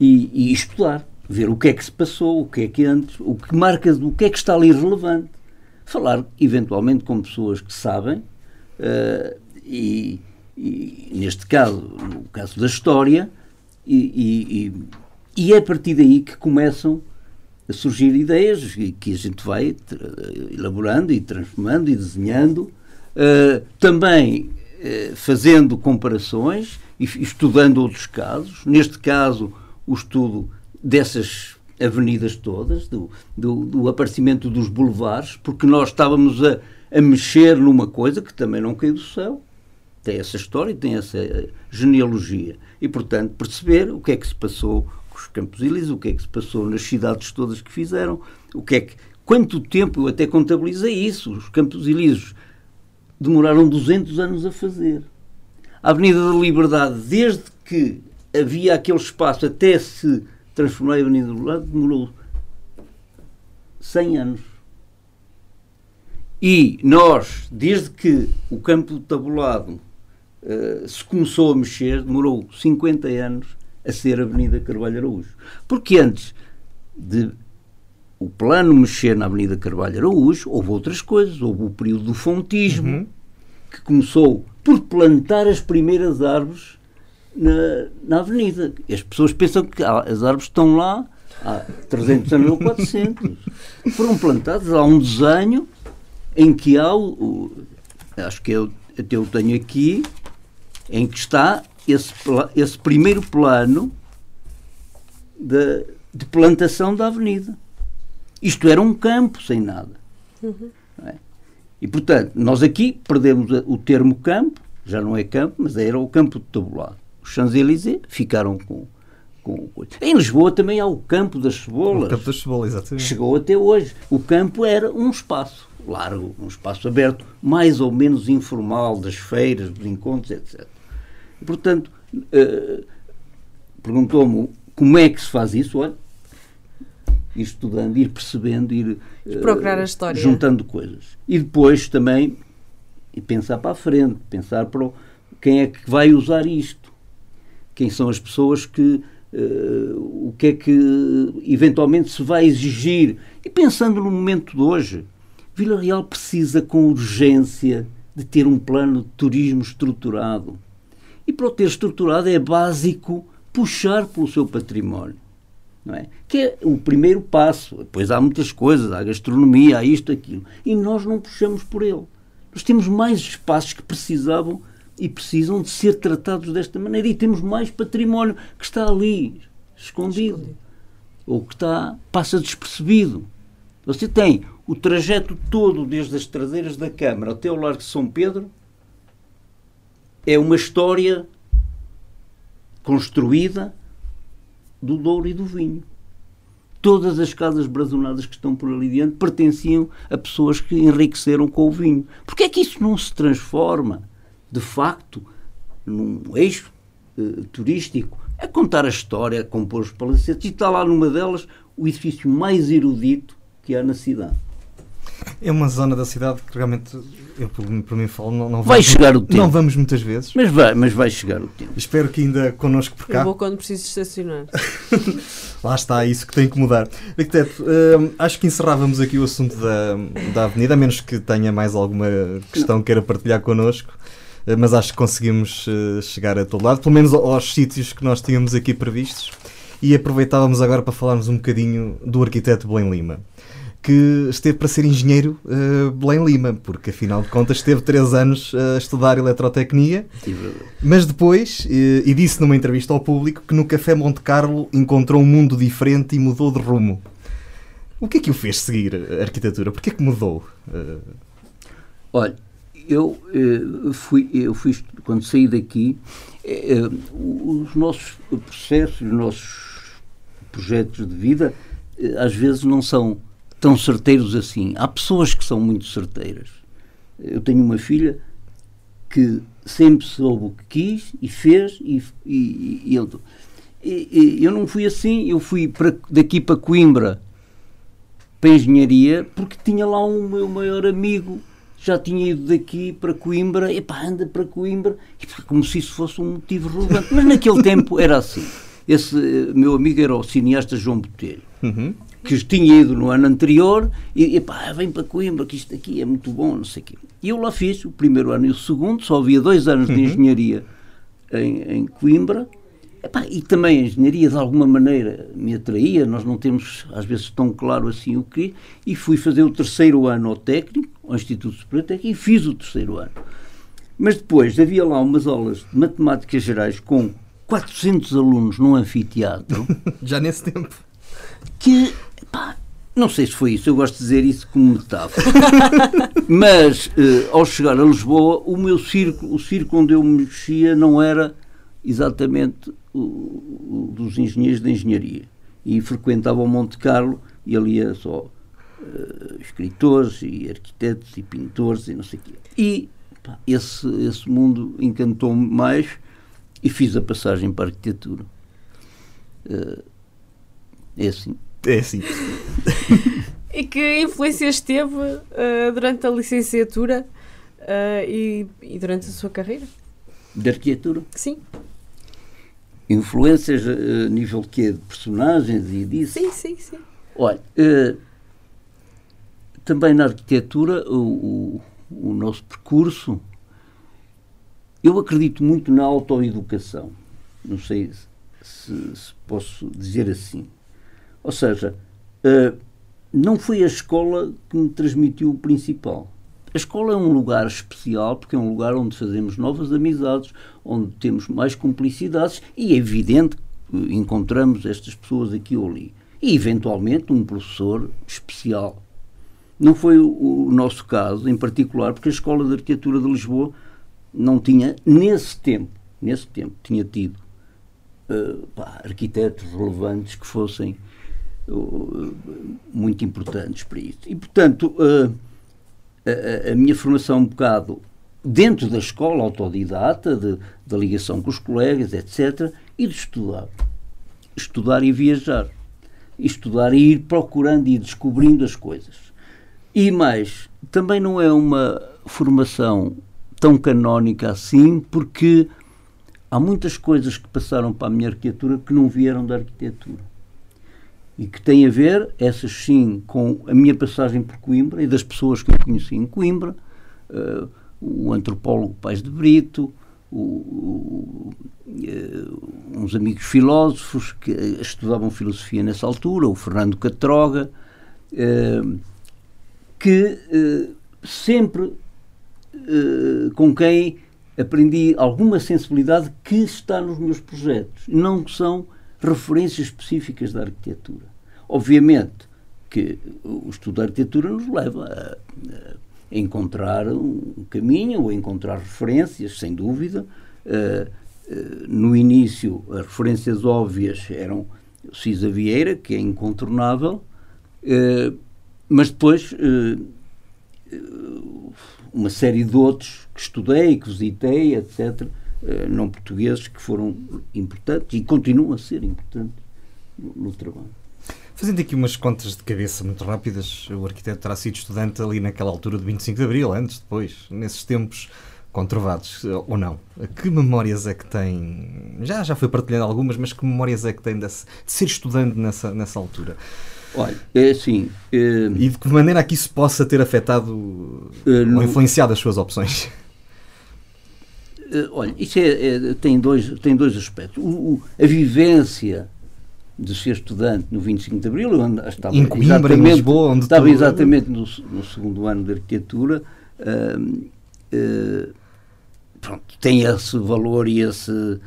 e, e estudar ver o que é que se passou, o que é que antes, o que marca, o que é que está ali relevante. Falar, eventualmente, com pessoas que sabem, uh, e, e, neste caso, no caso da história, e, e, e, é a partir daí que começam a surgir ideias que a gente vai elaborando e transformando e desenhando, uh, também uh, fazendo comparações e estudando outros casos. Neste caso, o estudo dessas avenidas todas, do, do, do aparecimento dos boulevards, porque nós estávamos a, a mexer numa coisa que também não caiu do céu. Tem essa história, tem essa genealogia. E, portanto, perceber o que é que se passou com os Campos Ilhos, o que é que se passou nas cidades todas que fizeram, o que é que. Quanto tempo, eu até contabilizei isso, os Campos Elíseos demoraram 200 anos a fazer. A Avenida da Liberdade, desde que havia aquele espaço até se transformar a Avenida do Lado demorou 100 anos. E nós, desde que o campo tabulado uh, se começou a mexer, demorou 50 anos a ser Avenida Carvalho Araújo. Porque antes de o plano mexer na Avenida Carvalho Araújo, houve outras coisas. Houve o período do fontismo, uhum. que começou por plantar as primeiras árvores na, na avenida. As pessoas pensam que as árvores estão lá há 300 anos ou 400. <laughs> Foram plantadas, há um desenho em que há o, o acho que eu até eu tenho aqui, em que está esse, esse primeiro plano de, de plantação da avenida. Isto era um campo sem nada. Uhum. É? E, portanto, nós aqui perdemos o termo campo, já não é campo, mas era o campo de tabulado os Champs-Élysées ficaram com, com. Em Lisboa também há o Campo das Cebolas. O Campo das Cebolas, exatamente. Chegou até hoje. O campo era um espaço largo, um espaço aberto, mais ou menos informal, das feiras, dos encontros, etc. E, portanto, uh, perguntou-me como é que se faz isso. Olha, ir estudando, ir percebendo, ir uh, procurar a história. juntando coisas. E depois também e pensar para a frente, pensar para o, quem é que vai usar isto quem são as pessoas que uh, o que é que eventualmente se vai exigir. E pensando no momento de hoje, Vila Real precisa com urgência de ter um plano de turismo estruturado. E para o ter estruturado é básico puxar pelo seu património. Não é? Que é o primeiro passo. Depois há muitas coisas, há gastronomia, há isto, aquilo. E nós não puxamos por ele. Nós temos mais espaços que precisavam e precisam de ser tratados desta maneira. E temos mais património que está ali, escondido, escondido. ou que está, passa despercebido. Você tem o trajeto todo, desde as traseiras da Câmara até o Largo de São Pedro, é uma história construída do Douro e do Vinho. Todas as casas brazonadas que estão por ali diante pertenciam a pessoas que enriqueceram com o vinho. Porquê é que isso não se transforma de facto, num eixo uh, turístico, é contar a história, compor os palacetes, e está lá numa delas o edifício mais erudito que há na cidade. É uma zona da cidade que realmente, eu por, mim falo, não, não vai chegar o tempo. Não vamos muitas vezes. Mas vai, mas vai chegar o tempo. Espero que ainda connosco por cá. Eu vou quando preciso estacionar. <laughs> Lá está, isso que tem que mudar. Arquiteto, uh, acho que encerrávamos aqui o assunto da, da Avenida, a menos que tenha mais alguma questão que queira partilhar connosco. Eh, mas acho que conseguimos eh, chegar a todo lado, pelo menos aos sítios que nós tínhamos aqui previstos. E aproveitávamos agora para falarmos um bocadinho do arquiteto Belém Lima. Que esteve para ser engenheiro uh, Belém Lima, porque afinal de contas esteve três anos a estudar eletrotecnia, mas depois, e, e disse numa entrevista ao público que no Café Monte Carlo encontrou um mundo diferente e mudou de rumo. O que é que o fez seguir a arquitetura? Porquê é que mudou? Uh... Olha, eu uh, fui, eu fui, quando saí daqui, uh, os nossos processos, os nossos projetos de vida, às vezes não são tão certeiros assim. Há pessoas que são muito certeiras. Eu tenho uma filha que sempre soube o que quis e fez e, e, e eu, e, eu não fui assim, eu fui para, daqui para Coimbra para a engenharia porque tinha lá um meu maior amigo já tinha ido daqui para Coimbra e pá, anda para Coimbra como se isso fosse um motivo relevante. Mas naquele <laughs> tempo era assim. Esse eh, meu amigo era o cineasta João Botelho. Uhum que tinha ido no ano anterior e, e pá, vem para Coimbra, que isto aqui é muito bom, não sei o quê. E eu lá fiz o primeiro ano e o segundo, só havia dois anos de uhum. engenharia em, em Coimbra. E, e também a engenharia de alguma maneira me atraía, nós não temos às vezes tão claro assim o que, e fui fazer o terceiro ano ao técnico, ao Instituto Superior Técnico, e fiz o terceiro ano. Mas depois havia lá umas aulas de matemáticas gerais com 400 alunos num anfiteatro. <laughs> Já nesse tempo. Que Não sei se foi isso, eu gosto de dizer isso como metáfora. <laughs> Mas, eh, ao chegar a Lisboa, o meu círculo, o círculo onde eu me mexia não era exatamente o, o dos engenheiros de engenharia. E frequentava o Monte Carlo e ali só uh, escritores e arquitetos e pintores e não sei o quê. E pá, esse, esse mundo encantou-me mais e fiz a passagem para a arquitetura. Uh, é assim. É assim. e que influências teve uh, durante a licenciatura uh, e, e, durante a sua carreira? De arquitetura? Sim. Influências a uh, nível de quê? De personagens e disso? Sim, sim, sim. Olha, uh, também na arquitetura, o, o, o nosso percurso, eu acredito muito na autoeducação. Não sei se, se posso dizer assim. Ou seja, uh, não foi a escola que me transmitiu o principal. A escola é um lugar especial porque é um lugar onde fazemos novas amizades, onde temos mais cumplicidades e é evidente que encontramos estas pessoas aqui ou ali. E, eventualmente, um professor especial. Não foi o, o nosso caso, em particular, porque a Escola de Arquitetura de Lisboa não tinha, nesse tempo, nesse tempo, tinha tido uh, pá, arquitetos relevantes que fossem muito importantes para isso. E, portanto, a, a, minha formação um bocado dentro da escola autodidata, de, da ligação com os colegas, etc., e de estudar. Estudar e viajar. Estudar e ir procurando e descobrindo as coisas. E mais, também não é uma formação tão canónica assim, porque há muitas coisas que passaram para a minha arquitetura que não vieram da arquitetura e que tem a ver, essas sim, com a minha passagem por Coimbra e das pessoas que eu conheci em Coimbra, uh, o antropólogo Pais de Brito, o, uh, uns amigos filósofos que estudavam filosofia nessa altura, o Fernando Catroga, uh, que sempre com quem aprendi alguma sensibilidade que está nos meus projetos, não são referências específicas da arquitetura. Obviamente que o estudo da arquitetura nos leva a, a encontrar um caminho ou encontrar referências, sem dúvida. Uh, uh, no início, as referências óbvias eram Cisa Vieira, que é incontornável, uh, mas depois uma série de outros que estudei, que visitei, etc., não portugueses, que foram importantes e continuam a ser importantes no, no trabalho. Fazendo aqui umas contas de cabeça muito rápidas, o arquiteto terá sido estudante ali naquela altura de 25 de Abril, antes, depois, nesses tempos controvados, ou não. Que memórias é que tem? Já, já foi partilhando algumas, mas que memórias é que tem de, ser estudante nessa, nessa altura? Olha, é assim. Uh, e de que maneira aqui se possa ter afetado uh, ou influenciado as suas opções? Uh, olha, isso é, é, tem, dois, tem dois aspectos. O, o, a vivência de ser estudante no 25 de Abril, eu estava em Coimbra, exatamente, em Lisboa, onde estava exatamente no, no segundo ano de arquitetura. hum, eh, pronto, tem esse valor e esse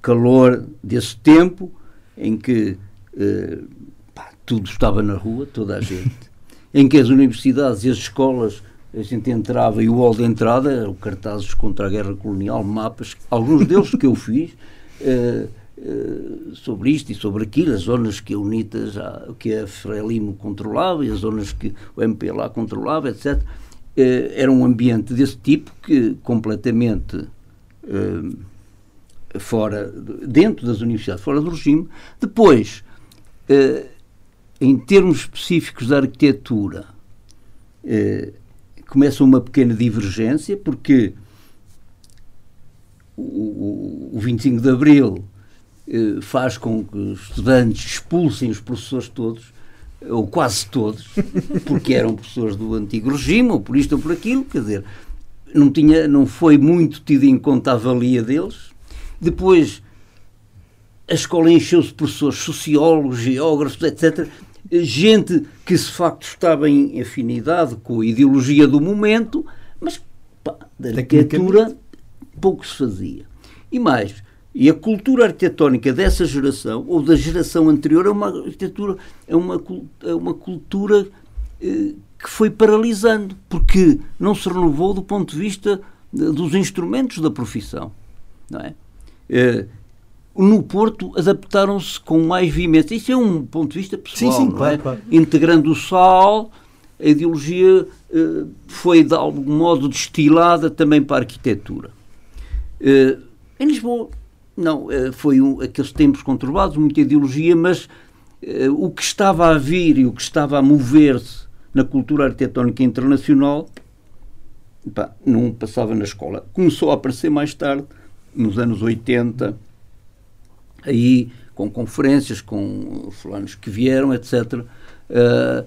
calor desse tempo em que eh, pá, tudo estava na rua, toda a gente, <laughs> em que as universidades e as escolas a gente entrava e o hall de entrada eram cartazes contra a guerra colonial, mapas, alguns deles que eu fiz eh, eh, sobre isto e sobre aquilo, as zonas que a UNITA já, que a Frelimo controlava e as zonas que o MPLA controlava, etc. Eh, era um ambiente desse tipo que completamente fora, dentro das universidades, fora do regime. Depois, em termos específicos da arquitetura, começa uma pequena divergência, porque o, o, o 25 de Abril eh, faz com que os estudantes expulsem os professores todos, ou quase todos, <laughs> porque eram professores do antigo regime, ou por isto ou por aquilo, quer dizer, não, tinha, não foi muito tido em conta a valia deles. Depois, a escola encheu-se de professores, sociólogos, geógrafos, etc. Gente que, de facto, estava em afinidade com a ideologia do momento, mas pá, da arquitetura pouco se fazia. E mais, e a cultura arquitetónica dessa geração, ou da geração anterior, é uma arquitetura, é uma, é uma cultura eh, que foi paralisando, porque não se renovou do ponto de vista de- dos instrumentos da profissão. Não é? Eh, no Porto adaptaram-se com mais veemência. Isso é um ponto de vista pessoal. Sim, sim, não claro, é? claro. Integrando o sal, a ideologia eh, foi de algum modo destilada também para a arquitetura. Eh, em Lisboa, não, eh, foi um, aqueles tempos conturbados, muita ideologia, mas eh, o que estava a vir e o que estava a mover-se na cultura arquitetónica internacional pá, não passava na escola. Começou a aparecer mais tarde, nos anos 80, aí com conferências, com fulanos que vieram, etc. Eh,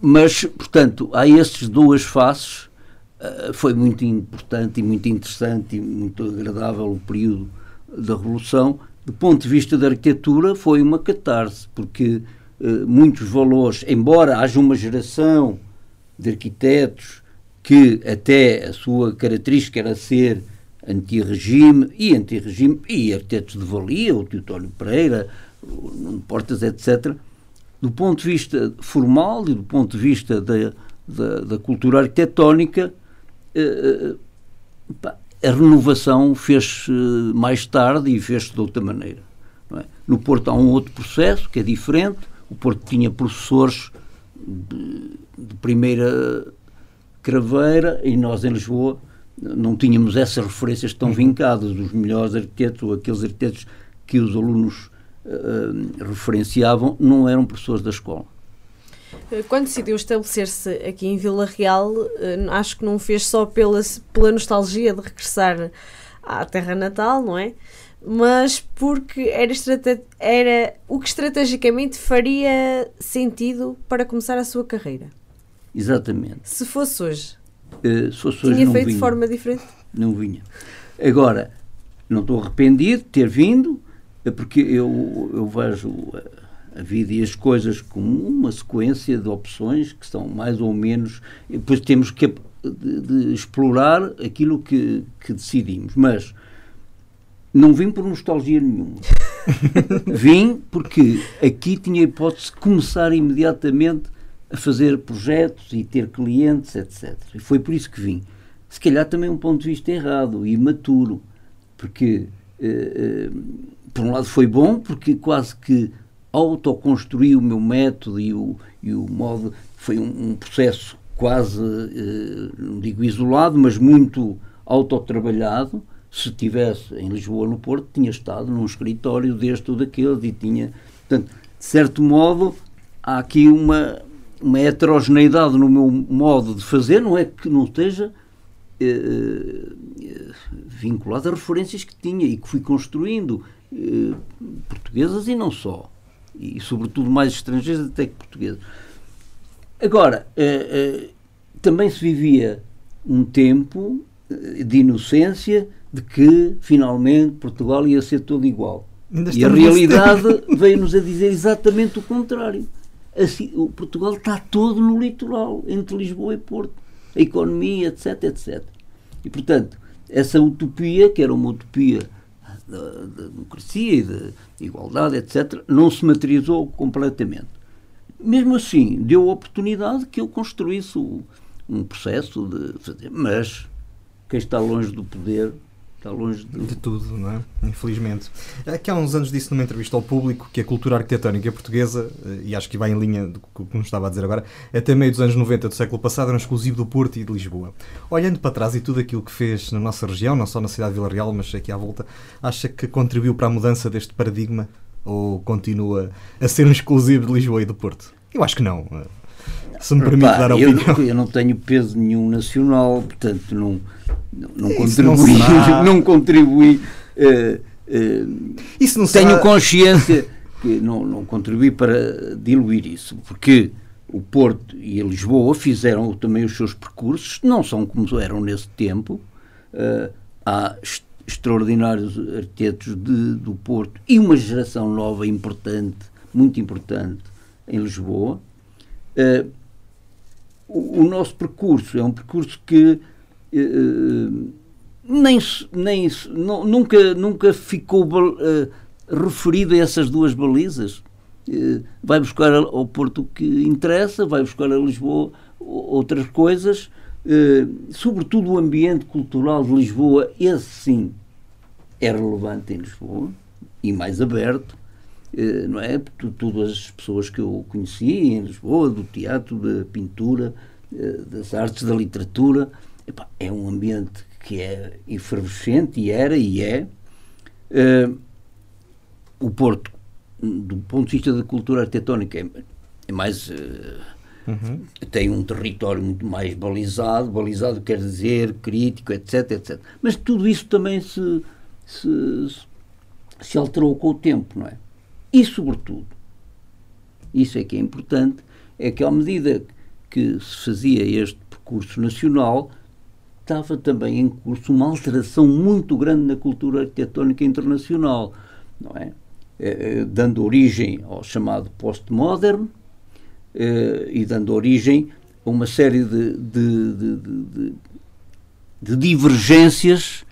mas, portanto, há estas duas faces. Eh, foi muito importante e muito interessante e muito agradável o período da Revolução. Do ponto de vista da arquitetura, foi uma catarse, porque eh, muitos valores, embora haja uma geração de arquitetos que até a sua característica era ser anti-regime e anti-regime, e arquitetos de valia, o Teotónio Pereira, o Portas, etc., do ponto de vista formal e do ponto de vista da, da, da cultura arquitetónica, eh, pá, a renovação fez-se mais tarde e fez-se de outra maneira. é? No Porto há um outro processo que é diferente. O Porto tinha professores de, de primeira craveira e nós em Lisboa não tínhamos essas referências tão vincadas. Os melhores arquitetos ou aqueles arquitetos que os alunos eh, referenciavam não eram professores da escola. Quando decidiu estabelecer-se aqui em Vila Real, eh, acho que não fez só pela, pela nostalgia de regressar à terra natal, não é? Mas porque era, era o que estrategicamente faria sentido para começar a sua carreira. Exatamente. Se fosse hoje, Eh, se fosse tinha feito de vinha. forma diferente? não vinha. Agora, não estou arrependido de ter vindo, é porque eu, eu vejo a, a vida e as coisas como uma sequência de opções que são mais ou menos. Depois temos que de, de explorar aquilo que, que decidimos. Mas não vim por nostalgia nenhuma. <laughs> vim porque aqui tinha a hipótese de começar imediatamente a fazer projetos e ter clientes, etc. E foi por isso que vim. Se calhar também um ponto de vista errado e imaturo, porque, eh, eh, por um lado, foi bom, porque quase que autoconstruí o meu método e o, e o modo. Foi um, um processo quase, eh, não digo isolado, mas muito autotrabalhado. Se estivesse em Lisboa, no Porto, tinha estado num escritório deste ou daquele e tinha. Portanto, de certo modo, há aqui uma, uma heterogeneidade no meu modo de fazer, não é que não esteja eh, eh, vinculado a referências que tinha e que fui construindo, eh, portuguesas e não só, e sobretudo mais estrangeiras até que portuguesas. Agora, eh, eh, também se vivia um tempo eh, de inocência de que finalmente Portugal ia ser todo igual. E a realidade veio-nos a dizer exatamente o contrário. Assim, o Portugal está todo no litoral, entre Lisboa e Porto. A economia, etc, etc. E, portanto, essa utopia, que era uma utopia da, da democracia e da igualdade, etc., não se materializou completamente. Mesmo assim, deu a oportunidade que eu construísse um processo de fazer. Mas quem está longe do poder está longe de... de... tudo, não é? Infelizmente. Aqui há uns anos disse numa entrevista ao público que a cultura arquitetónica portuguesa, eh, e acho que vai em linha do que nos estava a dizer agora, até meio dos anos 90 do século passado era um exclusivo do Porto e de Lisboa. Olhando para trás e tudo aquilo que fez na nossa região, não só na cidade de Vila Real, mas aqui à volta, acha que contribuiu para a mudança deste paradigma ou continua a ser um exclusivo de Lisboa e do Porto? Eu acho que não. Se me permite Repá, dar a opinião. Eu, eu não tenho peso nenhum nacional, portanto não não, contribuí, não, não contribuí. Uh, <laughs> uh, isso não tenho será... consciência que não, não contribuí para diluir isso, porque o Porto e a Lisboa fizeram também os seus percursos, não são como eram nesse tempo. Uh, há extraordinários arquitetos de, do Porto e uma geração nova importante, muito importante, em Lisboa. Uh, o, o, nosso percurso é um percurso que uh, nem, nem nunca, nunca ficou uh, referido a essas duas balizas. Uh, vai buscar ao Porto o que interessa, vai buscar a Lisboa outras coisas, sobretudo o ambiente cultural de Lisboa, esse sim é relevante em Lisboa e mais aberto. Não é? Todas as pessoas que eu conheci em Lisboa, do teatro, da pintura, das artes, da literatura, Epá, é um ambiente que é efervescente, e era e é. Uh, o Porto, do ponto de vista da cultura arquitetónica, é, é mais. Uh, uhum. tem um território muito mais balizado, balizado quer dizer crítico, etc, etc. Mas tudo isso também se, se, se alterou com o tempo, não é? E, sobretudo, isso é que é importante, é que à medida que se fazia este percurso nacional, estava também em curso uma alteração muito grande na cultura arquitetónica internacional, não é? Eh, dando origem ao chamado postmoderno eh, e dando origem a uma série de, de, de, de, divergências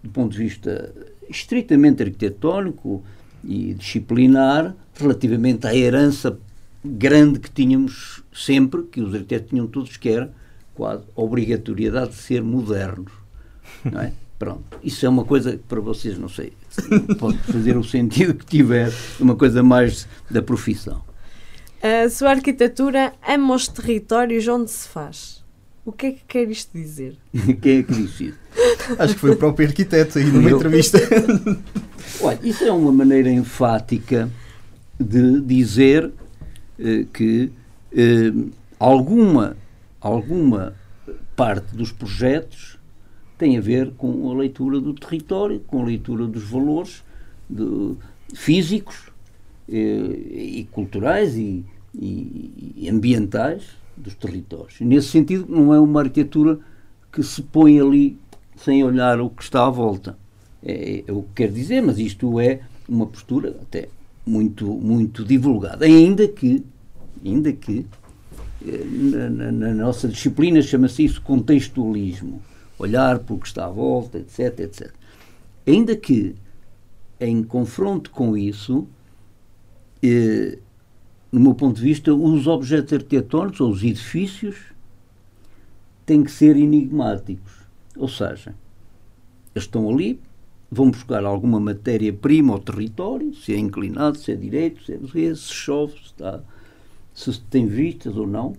do ponto de vista estritamente arquitetónico e disciplinar relativamente à herança grande que tínhamos sempre, que os arquitetos tinham todos, que era quase obrigatoriedade de ser modernos. Não é? <laughs> Pronto, isso é uma coisa que para vocês, não sei, pode fazer o sentido que tiver, uma coisa mais da profissão. A sua arquitetura ama os territórios onde se faz. O que é que quer isto dizer? Quem é que disse isso? Acho que foi o próprio arquiteto aí numa Eu... entrevista. Olha, isso é uma maneira enfática de dizer eh, que eh, alguma alguma parte dos projetos tem a ver com a leitura do território, com a leitura dos valores de, físicos eh, e culturais e, e, e, ambientais dos territórios. Nesse sentido, não é uma arquitetura que se põe ali sem olhar o que está à volta. É, é o que quer dizer, mas isto é uma postura até muito, muito divulgada. Ainda que, ainda que na, na, na nossa disciplina chama-se isso contextualismo, olhar para o que está à volta, etc, etc. Ainda que em confronto com isso, eh, no meu ponto de vista, os objetos arquitetónicos ou os edifícios têm que ser enigmáticos. Ou seja, eles estão ali, vão buscar alguma matéria-prima ao território, se é inclinado, se é direito, se, é, se chove, se está se tem vistas ou não,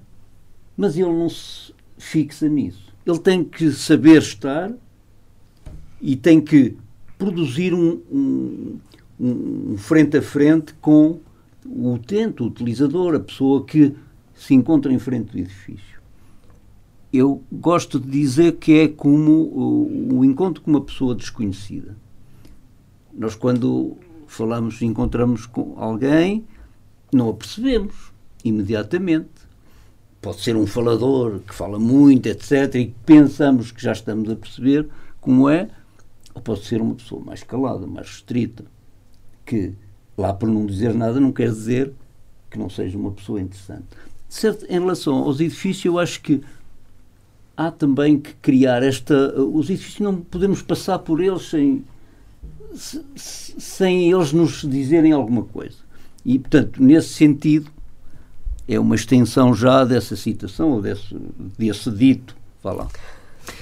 mas ele não se fixa nisso. Ele tem que saber estar e tem que produzir um, um, um frente a frente com o utente, o utilizador, a pessoa que se encontra em frente do edifício. Eu gosto de dizer que é como o, o encontro com uma pessoa desconhecida. Nós, quando falamos, encontramos com alguém, não a percebemos imediatamente. Pode ser um falador que fala muito, etc., e pensamos que já estamos a perceber como é, ou pode ser uma pessoa mais calada, mais restrita. que, lá por não dizer nada, não quer dizer que não seja uma pessoa interessante. Certo, em relação aos edifícios, eu acho que há também que criar esta. Os edifícios não podemos passar por eles sem, sem eles nos dizerem alguma coisa. E, portanto, nesse sentido, é uma extensão já dessa citação, ou desse, desse dito. Vá lá.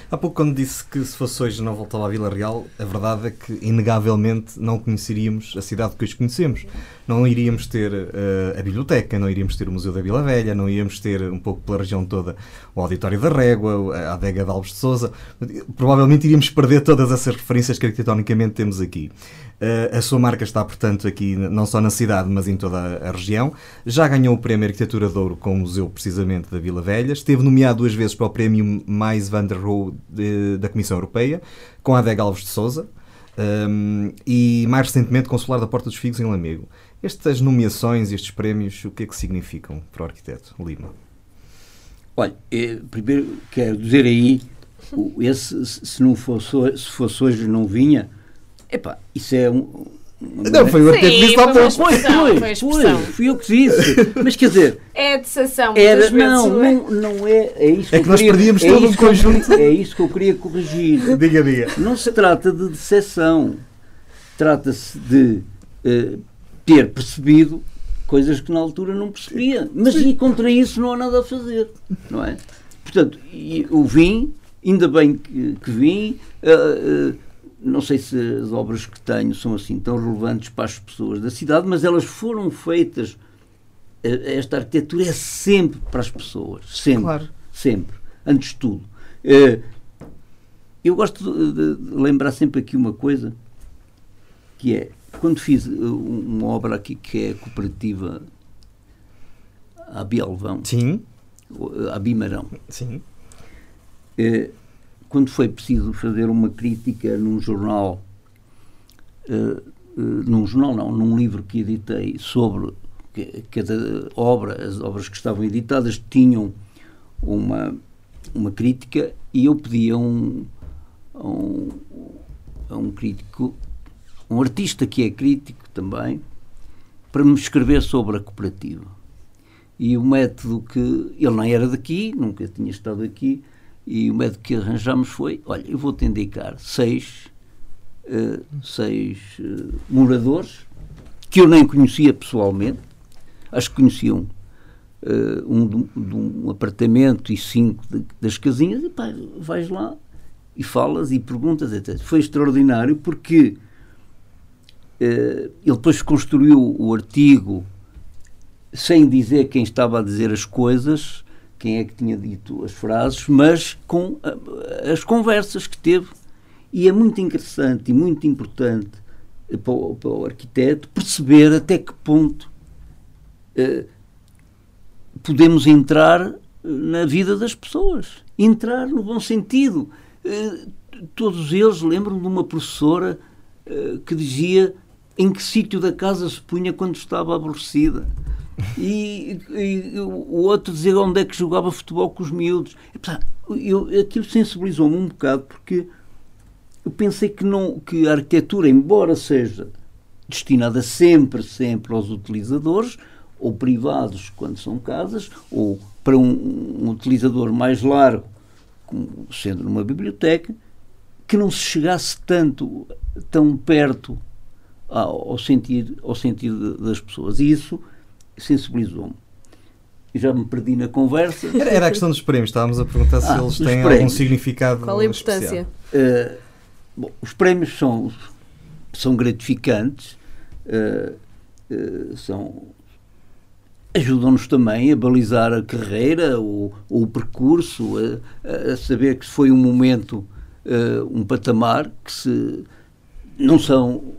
Há pouco, quando disse que se fosse hoje não voltava à Vila Real, a verdade é que, inegavelmente, não conheceríamos a cidade que hoje conhecemos. Não iríamos ter uh, a biblioteca, não iríamos ter o Museu da Vila Velha, não iríamos ter, um pouco pela região toda, o Auditório da Régua, a adega de Alves de Souza. Provavelmente iríamos perder todas essas referências que arquitetonicamente temos aqui. Uh, a sua marca está, portanto, aqui não só na cidade, mas em toda a região. Já ganhou o Prémio Arquitetura de Ouro com o Museu, precisamente, da Vila Velha. Esteve nomeado duas vezes para o Prémio Mais Van der Rohe da Comissão Europeia, com Adega Alves de Souza. Um, e mais recentemente Consular da Porta dos Figos em Lamego. Estas nomeações, estes prémios, o que é que significam para o arquiteto Lima? Olha, eh, primeiro quero dizer aí, esse, se não fosse, se fosse hoje não vinha, Epá, isso é um. Não, foi o arquiteto que disse há pouco. Foi, foi, foi, fui eu que disse. Mas quer dizer. É a decepção. Era, não, não, não é. É, isso é que, que nós queria, perdíamos é todo um conjunto. É isso que eu queria corrigir. <laughs> Diga, diga. Não se trata de decepção. Trata-se de uh, ter percebido coisas que na altura não percebia. Mas e contra isso não há nada a fazer. Não é? Portanto, eu vim, ainda bem que, que vim. Uh, uh, não sei se as obras que tenho são assim tão relevantes para as pessoas da cidade, mas elas foram feitas. Esta arquitetura é sempre para as pessoas, sempre, claro. sempre, antes de tudo. Eh, eu gosto de lembrar sempre aqui uma coisa, que é quando fiz eh, uma obra aqui que é cooperativa a Bialvão, Sim. a Bimarão. Sim. Quando foi preciso fazer uma crítica num jornal, uh, uh, num jornal não, num livro que editei sobre cada obra, as obras que estavam editadas tinham uma, uma crítica e eu pedi a um, a um, a um crítico, um artista que é crítico também, para me escrever sobre a cooperativa. E o método que. Ele não era daqui, nunca tinha estado aqui, e o método que arranjamos foi: olha, eu vou-te indicar seis, uh, seis uh, moradores que eu nem conhecia pessoalmente, acho que conheciam uh, um de, de, um apartamento e cinco de, das casinhas, e pá, vais lá e falas e perguntas, etc. Foi extraordinário porque ele depois construiu o artigo sem dizer quem estava a dizer as coisas quem é que tinha dito as frases, mas com as conversas que teve. E é muito interessante e muito importante para o, para o arquiteto perceber até que ponto uh, podemos entrar na vida das pessoas. Entrar no bom sentido. Uh, todos eles lembram de uma professora que dizia em que sítio da casa se punha quando estava aborrecida e, e, o outro dizer onde é que jogava futebol com os miúdos. E, eu, aquilo sensibilizou-me um bocado porque eu pensei que, não, que a arquitetura, embora seja destinada sempre, sempre aos utilizadores, ou privados quando são casas, ou para um, um utilizador mais largo, como sendo numa biblioteca, que não se chegasse tanto, tão perto ao, ao sentido, ao sentido das pessoas. E isso sensibilizou-me. Já me perdi na conversa. Era, era, a questão dos prémios, estávamos a perguntar se ah, eles têm prémios. algum significado. Qual a importância? Uh, bom, os prémios são, são gratificantes, uh, uh, são, ajudam-nos também a balizar a carreira, o, o percurso, a, a, saber que foi um momento, um patamar que se não são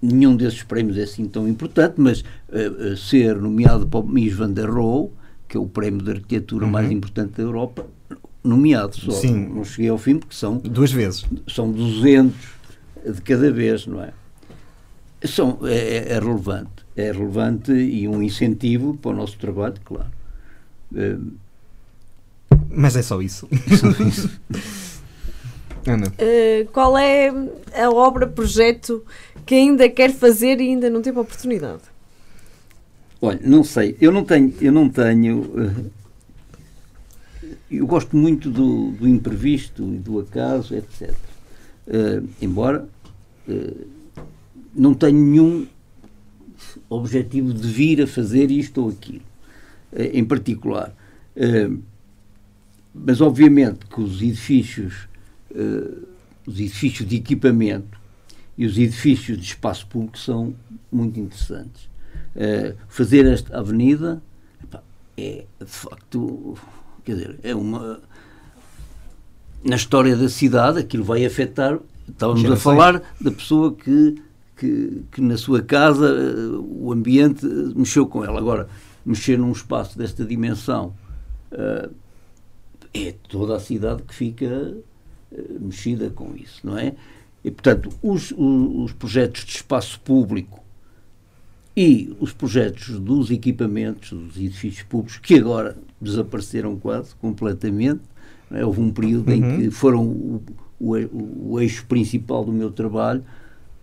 nenhum desses prémios é assim tão importante, mas uh, ser nomeado para o Mies van der Rohe, que é o prémio de arquitetura uhum. mais importante da Europa, nomeado só. Sim. Não cheguei ao fim porque são... Duas vezes. São 200 de cada vez, não é? São, é, é relevante. É relevante e um incentivo para o nosso trabalho, claro. Uh, mas é só isso. <laughs> Só isso. Ana. Uh, qual é a obra, projeto que ainda quer fazer e ainda não teve oportunidade? Olha, não sei, eu não tenho, eu não tenho. Uh, eu gosto muito do, do, imprevisto e do acaso, etc. Uh, embora uh, não tenho nenhum objetivo de vir a fazer isto ou aquilo, em particular. mas obviamente que os edifícios, os edifícios de equipamento e os edifícios de espaço público são muito interessantes. Uh, fazer esta avenida é de facto, quer dizer, é uma. Na história da cidade, aquilo vai afetar. Estávamos a falar da pessoa que, que, que na sua casa uh, o ambiente mexeu com ela. Agora, mexer num espaço desta dimensão uh, é toda a cidade que fica mexida com isso, não é? E, portanto, os, os projetos de espaço público e os projetos dos equipamentos, dos edifícios públicos, que agora desapareceram quase completamente. É? Houve um período uhum. em que foram o, o, o, eixo principal do meu trabalho,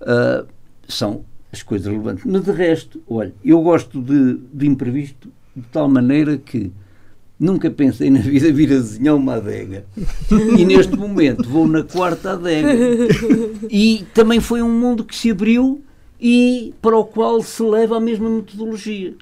uh, são as coisas relevantes. Mas de resto, olha, eu gosto de, de imprevisto de tal maneira que Nunca pensei na vida vir a desenhar uma adega. E neste momento vou na quarta adega. E também foi um mundo que se abriu e para o qual se leva a mesma metodologia.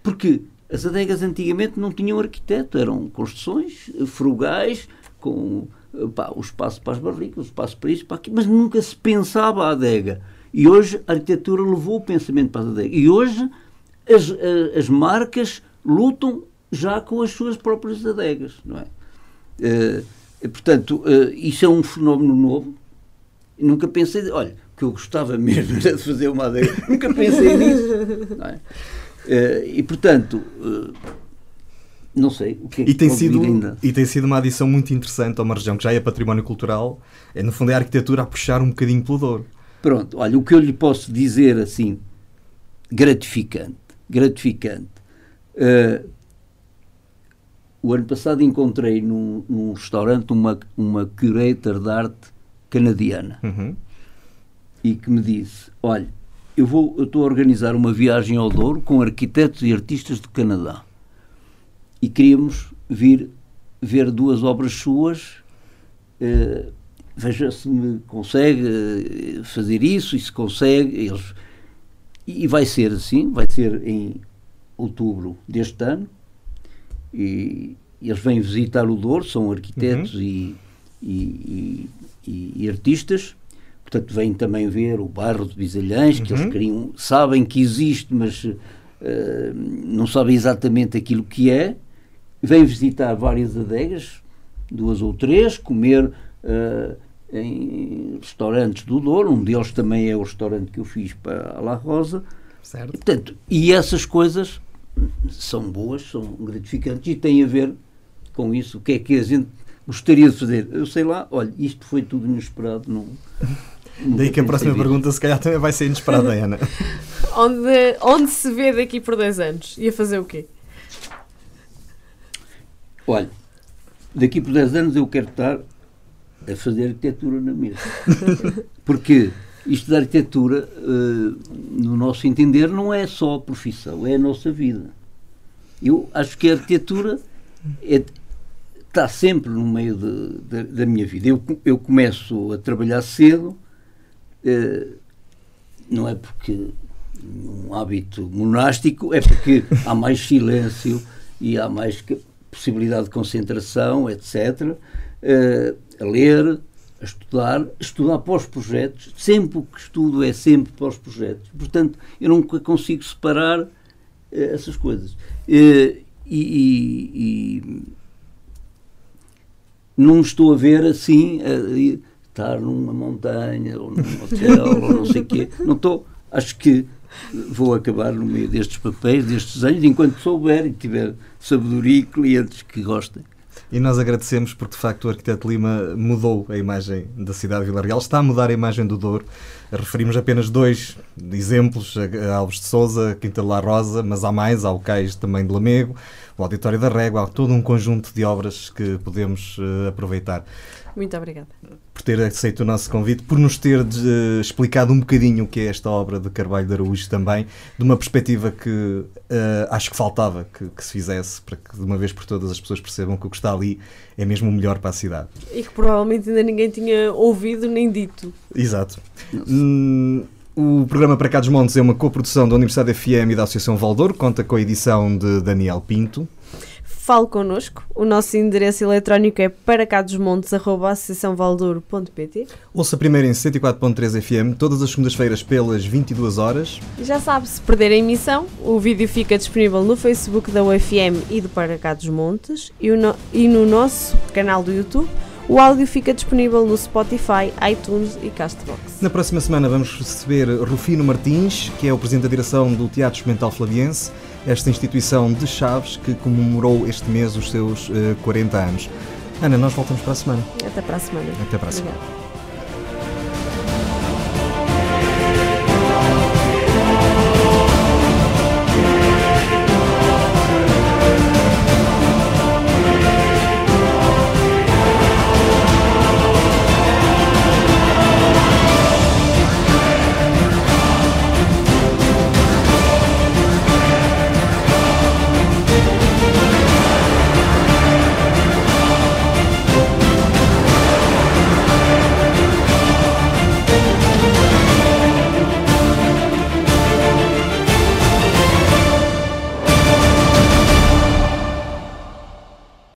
Porque as adegas antigamente não tinham arquiteto, eram construções frugais, com pá, o espaço para as barricas, o espaço para isso, para aquilo, mas nunca se pensava a adega. E hoje a arquitetura levou o pensamento para a adega. E hoje as, as marcas lutam já com as suas próprias adegas, não é? Uh, portanto, uh, isso é um fenómeno novo. Nunca pensei, olha, que eu gostava <laughs> mesmo de fazer uma adega, nunca pensei nisso. É? Uh, e portanto, não sei o que é que e tem sido ainda. E tem sido uma adição muito interessante a uma região que já é património cultural, é no fundo é a arquitetura a puxar um bocadinho pelo Douro. Pronto, olha, o que eu lhe posso dizer assim, gratificante, gratificante. O ano passado encontrei num, num restaurante uma, uma curator de arte canadiana uhum. e que me disse: Olha, eu vou, eu estou a organizar uma viagem ao Douro com arquitetos e artistas do Canadá e queríamos vir ver duas obras suas. Uh, veja se me consegue eh, fazer isso e se consegue. Eles, e vai ser assim, vai ser em outubro deste ano e, eles vêm visitar o Douro, são arquitetos uhum. e, e, e, artistas, portanto vêm também ver o bairro de Bisalhães, que eles uhum. queriam, sabem que existe, mas uh, não sabem exatamente aquilo que é. Vêm visitar várias adegas, duas ou três, comer uh, em restaurantes do Douro, um deles também é o restaurante que eu fiz para a La Rosa. Certo. E, portanto, e essas coisas são boas, são gratificantes e têm a ver com isso. O que é que a gente gostaria de fazer? Eu sei lá, olha, isto foi tudo inesperado. Não, Daí que a próxima pergunta, se calhar, também vai ser inesperada, <laughs> Ana. onde, onde se vê daqui por 10 anos? Ia fazer o quê? Olha, daqui por 10 anos eu quero estar a fazer arquitetura na mesa. <laughs> Porque isto da arquitetura, uh, no nosso entender, não é só a profissão, é a nossa vida. Eu acho que a arquitetura é, está sempre no meio de, de, da minha vida. Eu, eu começo a trabalhar cedo, uh, não é porque um hábito monástico, é porque há mais silêncio e há mais possibilidade de concentração, etc. Eh, a ler, a estudar, estudar para os projetos, sempre o que estudo é sempre para os projetos. Portanto, eu nunca consigo separar uh, essas coisas. Uh, e, e, e, não estou a ver assim, a, estar numa montanha, ou num <laughs> hotel, ou não sei o quê. Não estou. Acho que vou acabar no meio destes papéis, destes anos, enquanto souber e tiver sabedoria e clientes que gostem. E nós agradecemos porque, de facto, o arquiteto Lima mudou a imagem da cidade de Vila Real, está a mudar a imagem do Douro. Referimos apenas dois exemplos, a Alves de Souza, Quinta de La Rosa, mas há mais, há o Cais também de Lamego, o Auditório da Régua, há todo um conjunto de obras que podemos uh, aproveitar. Muito obrigada. ter aceito o nosso convite, por nos ter de, explicado um bocadinho o que é esta obra de Carvalho de Araújo também, de uma perspectiva que uh, acho que faltava que, que, se fizesse, para que de uma vez por todas as pessoas percebam que o que está ali é mesmo o melhor para a cidade. E que provavelmente ainda ninguém tinha ouvido nem dito. Exato. Hum, o programa Para Cá dos Montes é uma coprodução da Universidade FM e da Associação Valdouro, conta com a edição de Daniel Pinto fale connosco. O nosso endereço eletrónico é paracadosmontes.associaçãovaldouro.pt Ouça primeiro em 104.3 FM, todas as segundas-feiras pelas 22 horas. Já sabe, se perder a emissão, o vídeo fica disponível no Facebook da UFM e do Paracados Montes e, no, e no nosso canal do YouTube. O áudio fica disponível no Spotify, iTunes e Castbox. Na próxima semana vamos receber Rufino Martins, que é o Presidente da Direção do Teatro Experimental Flaviense esta instituição de Chaves que comemorou este mês os seus uh, eh, 40 anos. Ana, nós voltamos para a semana. Até para a semana. Até para a semana. Obrigada.